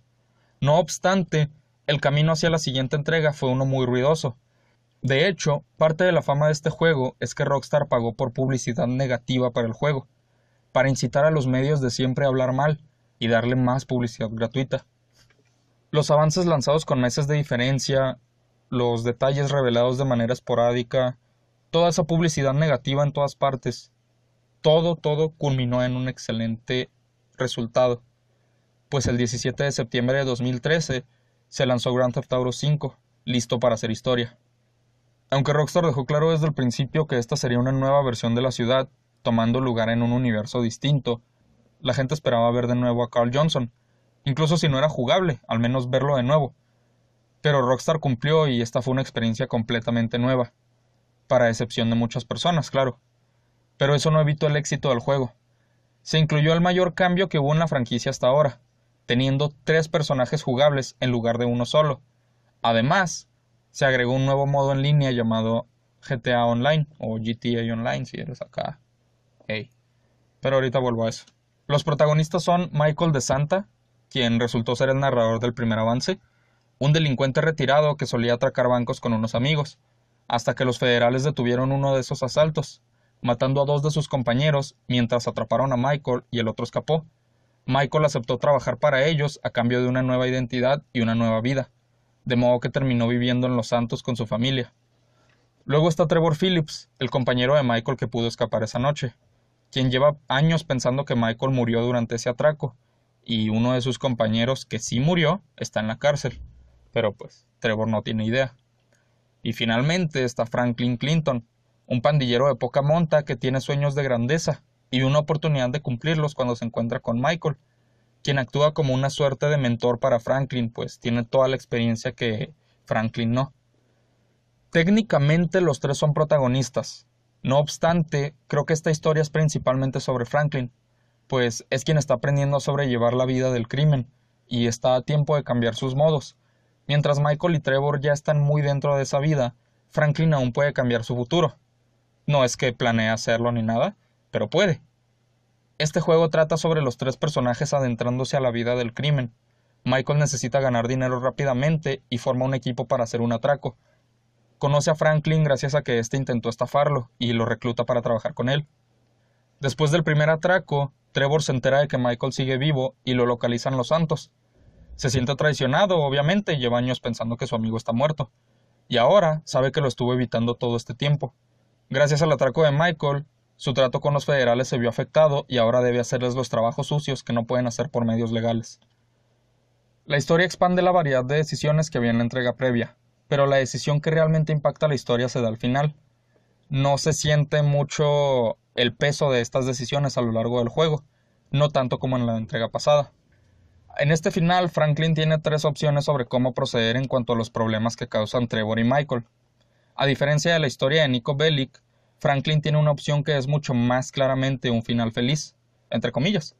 No obstante, el camino hacia la siguiente entrega fue uno muy ruidoso. De hecho, parte de la fama de este juego es que Rockstar pagó por publicidad negativa para el juego, para incitar a los medios de siempre a hablar mal y darle más publicidad gratuita. Los avances lanzados con meses de diferencia, los detalles revelados de manera esporádica, toda esa publicidad negativa en todas partes, todo, todo culminó en un excelente resultado, pues el 17 de septiembre de 2013 se lanzó Grand Theft Auto V, listo para hacer historia. Aunque Rockstar dejó claro desde el principio que esta sería una nueva versión de la ciudad, tomando lugar en un universo distinto, la gente esperaba ver de nuevo a Carl Johnson, incluso si no era jugable, al menos verlo de nuevo. Pero Rockstar cumplió y esta fue una experiencia completamente nueva para excepción de muchas personas, claro. Pero eso no evitó el éxito del juego. Se incluyó el mayor cambio que hubo en la franquicia hasta ahora, teniendo tres personajes jugables en lugar de uno solo. Además, se agregó un nuevo modo en línea llamado GTA Online o GTA Online si eres acá. Hey. Pero ahorita vuelvo a eso. Los protagonistas son Michael de Santa, quien resultó ser el narrador del primer avance, un delincuente retirado que solía atracar bancos con unos amigos, hasta que los federales detuvieron uno de esos asaltos, matando a dos de sus compañeros mientras atraparon a Michael y el otro escapó. Michael aceptó trabajar para ellos a cambio de una nueva identidad y una nueva vida, de modo que terminó viviendo en Los Santos con su familia. Luego está Trevor Phillips, el compañero de Michael que pudo escapar esa noche, quien lleva años pensando que Michael murió durante ese atraco, y uno de sus compañeros que sí murió está en la cárcel. Pero pues Trevor no tiene idea. Y finalmente está Franklin Clinton, un pandillero de poca monta que tiene sueños de grandeza y una oportunidad de cumplirlos cuando se encuentra con Michael, quien actúa como una suerte de mentor para Franklin, pues tiene toda la experiencia que Franklin no. Técnicamente los tres son protagonistas. No obstante, creo que esta historia es principalmente sobre Franklin, pues es quien está aprendiendo a sobrellevar la vida del crimen y está a tiempo de cambiar sus modos, Mientras Michael y Trevor ya están muy dentro de esa vida, Franklin aún puede cambiar su futuro. No es que planee hacerlo ni nada, pero puede. Este juego trata sobre los tres personajes adentrándose a la vida del crimen. Michael necesita ganar dinero rápidamente y forma un equipo para hacer un atraco. Conoce a Franklin gracias a que éste intentó estafarlo y lo recluta para trabajar con él. Después del primer atraco, Trevor se entera de que Michael sigue vivo y lo localizan los santos. Se siente traicionado, obviamente, y lleva años pensando que su amigo está muerto. Y ahora sabe que lo estuvo evitando todo este tiempo. Gracias al atraco de Michael, su trato con los federales se vio afectado y ahora debe hacerles los trabajos sucios que no pueden hacer por medios legales. La historia expande la variedad de decisiones que había en la entrega previa, pero la decisión que realmente impacta la historia se da al final. No se siente mucho el peso de estas decisiones a lo largo del juego, no tanto como en la entrega pasada. En este final, Franklin tiene tres opciones sobre cómo proceder en cuanto a los problemas que causan Trevor y Michael. A diferencia de la historia de Nico Bellic, Franklin tiene una opción que es mucho más claramente un final feliz, entre comillas.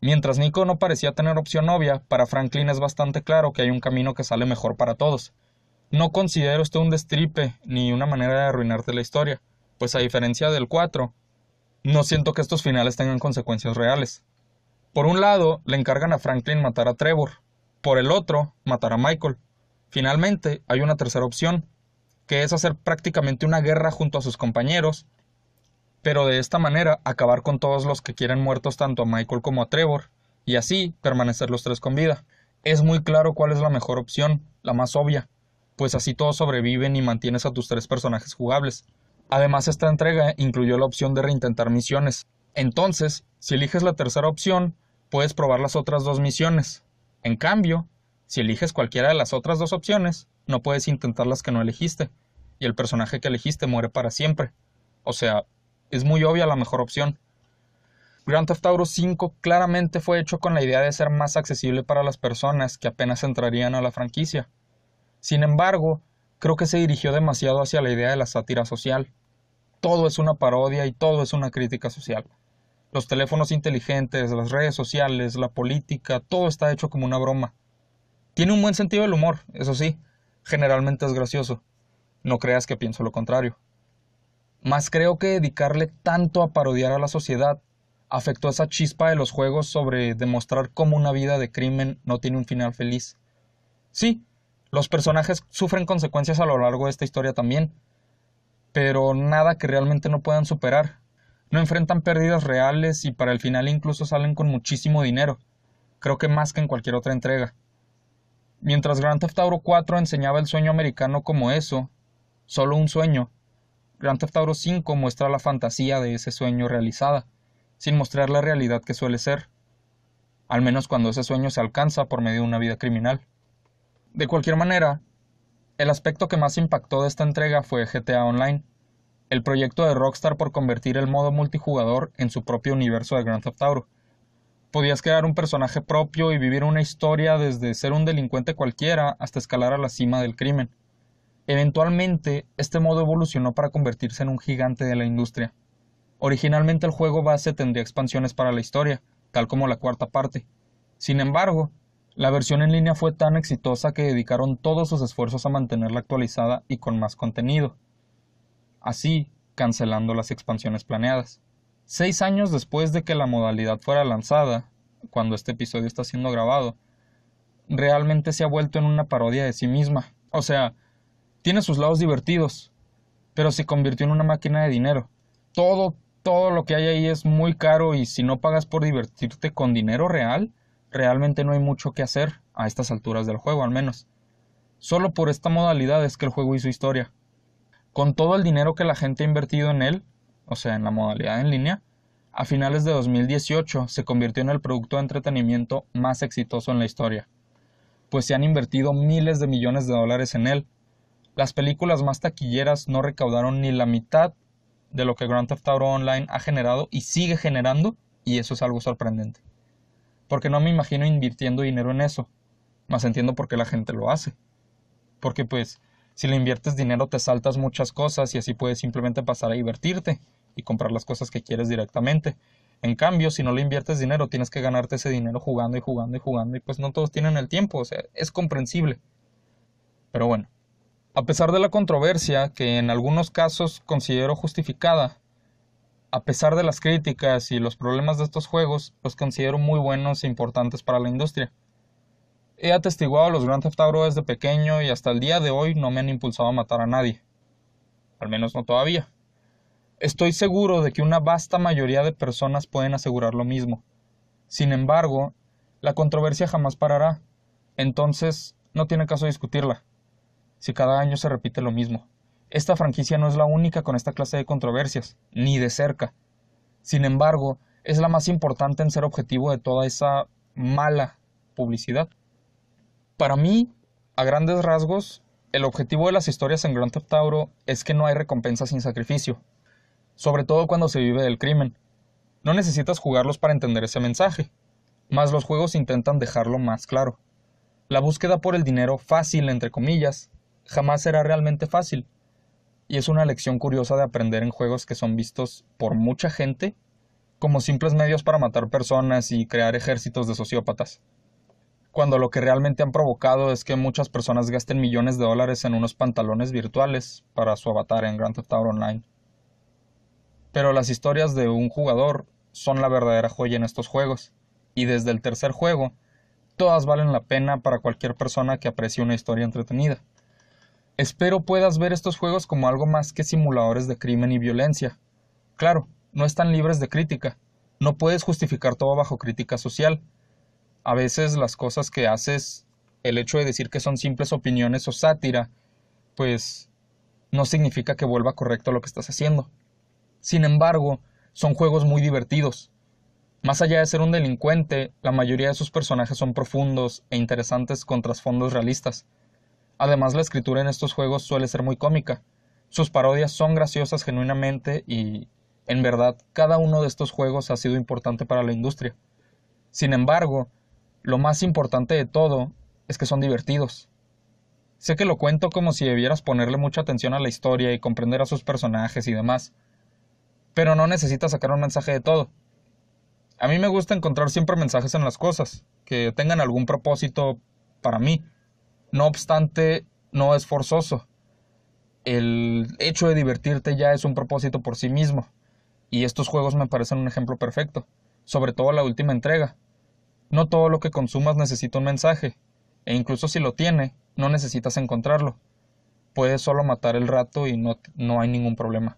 Mientras Nico no parecía tener opción obvia, para Franklin es bastante claro que hay un camino que sale mejor para todos. No considero esto un destripe ni una manera de arruinarte la historia, pues a diferencia del 4, no siento que estos finales tengan consecuencias reales. Por un lado, le encargan a Franklin matar a Trevor, por el otro, matar a Michael. Finalmente, hay una tercera opción, que es hacer prácticamente una guerra junto a sus compañeros, pero de esta manera acabar con todos los que quieren muertos tanto a Michael como a Trevor, y así permanecer los tres con vida. Es muy claro cuál es la mejor opción, la más obvia, pues así todos sobreviven y mantienes a tus tres personajes jugables. Además, esta entrega incluyó la opción de reintentar misiones. Entonces, si eliges la tercera opción, puedes probar las otras dos misiones. En cambio, si eliges cualquiera de las otras dos opciones, no puedes intentar las que no elegiste, y el personaje que elegiste muere para siempre. O sea, es muy obvia la mejor opción. Grand Theft Auto 5 claramente fue hecho con la idea de ser más accesible para las personas que apenas entrarían a la franquicia. Sin embargo, creo que se dirigió demasiado hacia la idea de la sátira social. Todo es una parodia y todo es una crítica social. Los teléfonos inteligentes, las redes sociales, la política, todo está hecho como una broma. Tiene un buen sentido del humor, eso sí, generalmente es gracioso. No creas que pienso lo contrario. Más creo que dedicarle tanto a parodiar a la sociedad afectó esa chispa de los juegos sobre demostrar cómo una vida de crimen no tiene un final feliz. Sí, los personajes sufren consecuencias a lo largo de esta historia también, pero nada que realmente no puedan superar. No enfrentan pérdidas reales y para el final incluso salen con muchísimo dinero. Creo que más que en cualquier otra entrega. Mientras Grand Theft Auto 4 enseñaba el sueño americano como eso, solo un sueño, Grand Theft Auto 5 muestra la fantasía de ese sueño realizada, sin mostrar la realidad que suele ser, al menos cuando ese sueño se alcanza por medio de una vida criminal. De cualquier manera, el aspecto que más impactó de esta entrega fue GTA Online, el proyecto de Rockstar por convertir el modo multijugador en su propio universo de Grand Theft Auto Podías crear un personaje propio y vivir una historia desde ser un delincuente cualquiera hasta escalar a la cima del crimen. Eventualmente, este modo evolucionó para convertirse en un gigante de la industria. Originalmente el juego base tendría expansiones para la historia, tal como la cuarta parte. Sin embargo, la versión en línea fue tan exitosa que dedicaron todos sus esfuerzos a mantenerla actualizada y con más contenido. Así, cancelando las expansiones planeadas. Seis años después de que la modalidad fuera lanzada, cuando este episodio está siendo grabado, realmente se ha vuelto en una parodia de sí misma. O sea, tiene sus lados divertidos, pero se convirtió en una máquina de dinero. Todo, todo lo que hay ahí es muy caro y si no pagas por divertirte con dinero real, realmente no hay mucho que hacer a estas alturas del juego al menos. Solo por esta modalidad es que el juego hizo historia. Con todo el dinero que la gente ha invertido en él, o sea, en la modalidad en línea, a finales de 2018 se convirtió en el producto de entretenimiento más exitoso en la historia, pues se han invertido miles de millones de dólares en él. Las películas más taquilleras no recaudaron ni la mitad de lo que Grand Theft Auto Online ha generado y sigue generando, y eso es algo sorprendente. Porque no me imagino invirtiendo dinero en eso, más entiendo por qué la gente lo hace. Porque pues si le inviertes dinero te saltas muchas cosas y así puedes simplemente pasar a divertirte y comprar las cosas que quieres directamente. En cambio, si no le inviertes dinero, tienes que ganarte ese dinero jugando y jugando y jugando y pues no todos tienen el tiempo, o sea, es comprensible. Pero bueno, a pesar de la controversia, que en algunos casos considero justificada, a pesar de las críticas y los problemas de estos juegos, los considero muy buenos e importantes para la industria. He atestiguado los Grand Theft Auto desde pequeño y hasta el día de hoy no me han impulsado a matar a nadie. Al menos no todavía. Estoy seguro de que una vasta mayoría de personas pueden asegurar lo mismo. Sin embargo, la controversia jamás parará. Entonces, no tiene caso discutirla. Si cada año se repite lo mismo. Esta franquicia no es la única con esta clase de controversias, ni de cerca. Sin embargo, es la más importante en ser objetivo de toda esa mala publicidad. Para mí, a grandes rasgos, el objetivo de las historias en Grand Theft Auto es que no hay recompensa sin sacrificio, sobre todo cuando se vive del crimen. No necesitas jugarlos para entender ese mensaje, mas los juegos intentan dejarlo más claro. La búsqueda por el dinero fácil, entre comillas, jamás será realmente fácil, y es una lección curiosa de aprender en juegos que son vistos por mucha gente como simples medios para matar personas y crear ejércitos de sociópatas cuando lo que realmente han provocado es que muchas personas gasten millones de dólares en unos pantalones virtuales para su avatar en Grand Theft Auto Online. Pero las historias de un jugador son la verdadera joya en estos juegos, y desde el tercer juego, todas valen la pena para cualquier persona que aprecie una historia entretenida. Espero puedas ver estos juegos como algo más que simuladores de crimen y violencia. Claro, no están libres de crítica, no puedes justificar todo bajo crítica social, a veces las cosas que haces, el hecho de decir que son simples opiniones o sátira, pues no significa que vuelva correcto lo que estás haciendo. Sin embargo, son juegos muy divertidos. Más allá de ser un delincuente, la mayoría de sus personajes son profundos e interesantes con trasfondos realistas. Además, la escritura en estos juegos suele ser muy cómica. Sus parodias son graciosas genuinamente y, en verdad, cada uno de estos juegos ha sido importante para la industria. Sin embargo, lo más importante de todo es que son divertidos. Sé que lo cuento como si debieras ponerle mucha atención a la historia y comprender a sus personajes y demás, pero no necesitas sacar un mensaje de todo. A mí me gusta encontrar siempre mensajes en las cosas, que tengan algún propósito para mí. No obstante, no es forzoso. El hecho de divertirte ya es un propósito por sí mismo. Y estos juegos me parecen un ejemplo perfecto, sobre todo la última entrega. No todo lo que consumas necesita un mensaje, e incluso si lo tiene, no necesitas encontrarlo. Puedes solo matar el rato y no, no hay ningún problema.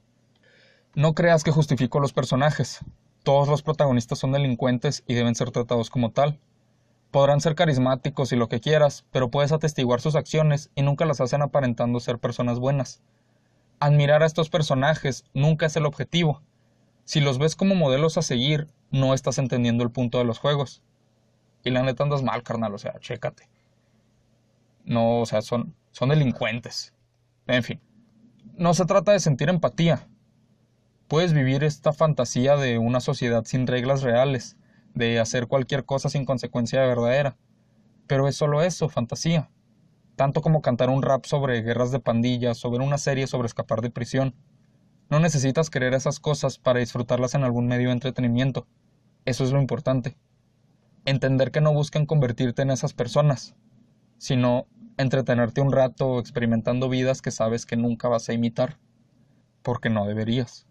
No creas que justifico los personajes. Todos los protagonistas son delincuentes y deben ser tratados como tal. Podrán ser carismáticos y lo que quieras, pero puedes atestiguar sus acciones y nunca las hacen aparentando ser personas buenas. Admirar a estos personajes nunca es el objetivo. Si los ves como modelos a seguir, no estás entendiendo el punto de los juegos. Y la neta andas mal, carnal, o sea, chécate. No, o sea, son, son delincuentes. En fin, no se trata de sentir empatía, Puedes vivir esta fantasía de una sociedad sin reglas reales, de hacer cualquier cosa sin consecuencia verdadera. Pero es solo eso, fantasía. Tanto como cantar un rap sobre guerras de pandillas o ver una serie sobre escapar de prisión. No necesitas querer esas cosas para disfrutarlas en algún medio de entretenimiento. Eso es lo importante. Entender que no buscan convertirte en esas personas, sino entretenerte un rato experimentando vidas que sabes que nunca vas a imitar, porque no deberías.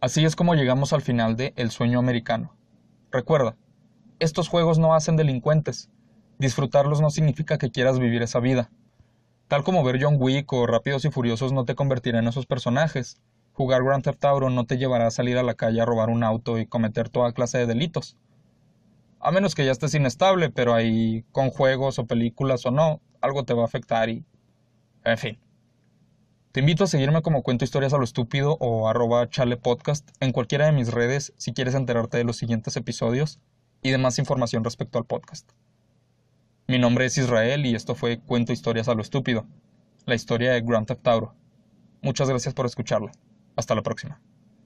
Así es como llegamos al final de El sueño americano. Recuerda, estos juegos no hacen delincuentes. Disfrutarlos no significa que quieras vivir esa vida. Tal como ver John Wick o Rápidos y Furiosos no te convertirá en esos personajes, jugar Grand Theft Auto no te llevará a salir a la calle a robar un auto y cometer toda clase de delitos. A menos que ya estés inestable, pero ahí con juegos o películas o no, algo te va a afectar y... En fin. Te invito a seguirme como Cuento Historias a lo Estúpido o arroba chalepodcast en cualquiera de mis redes si quieres enterarte de los siguientes episodios y de más información respecto al podcast. Mi nombre es Israel y esto fue Cuento Historias a lo Estúpido, la historia de Grand Theft Auto. Muchas gracias por escucharlo. Hasta la próxima.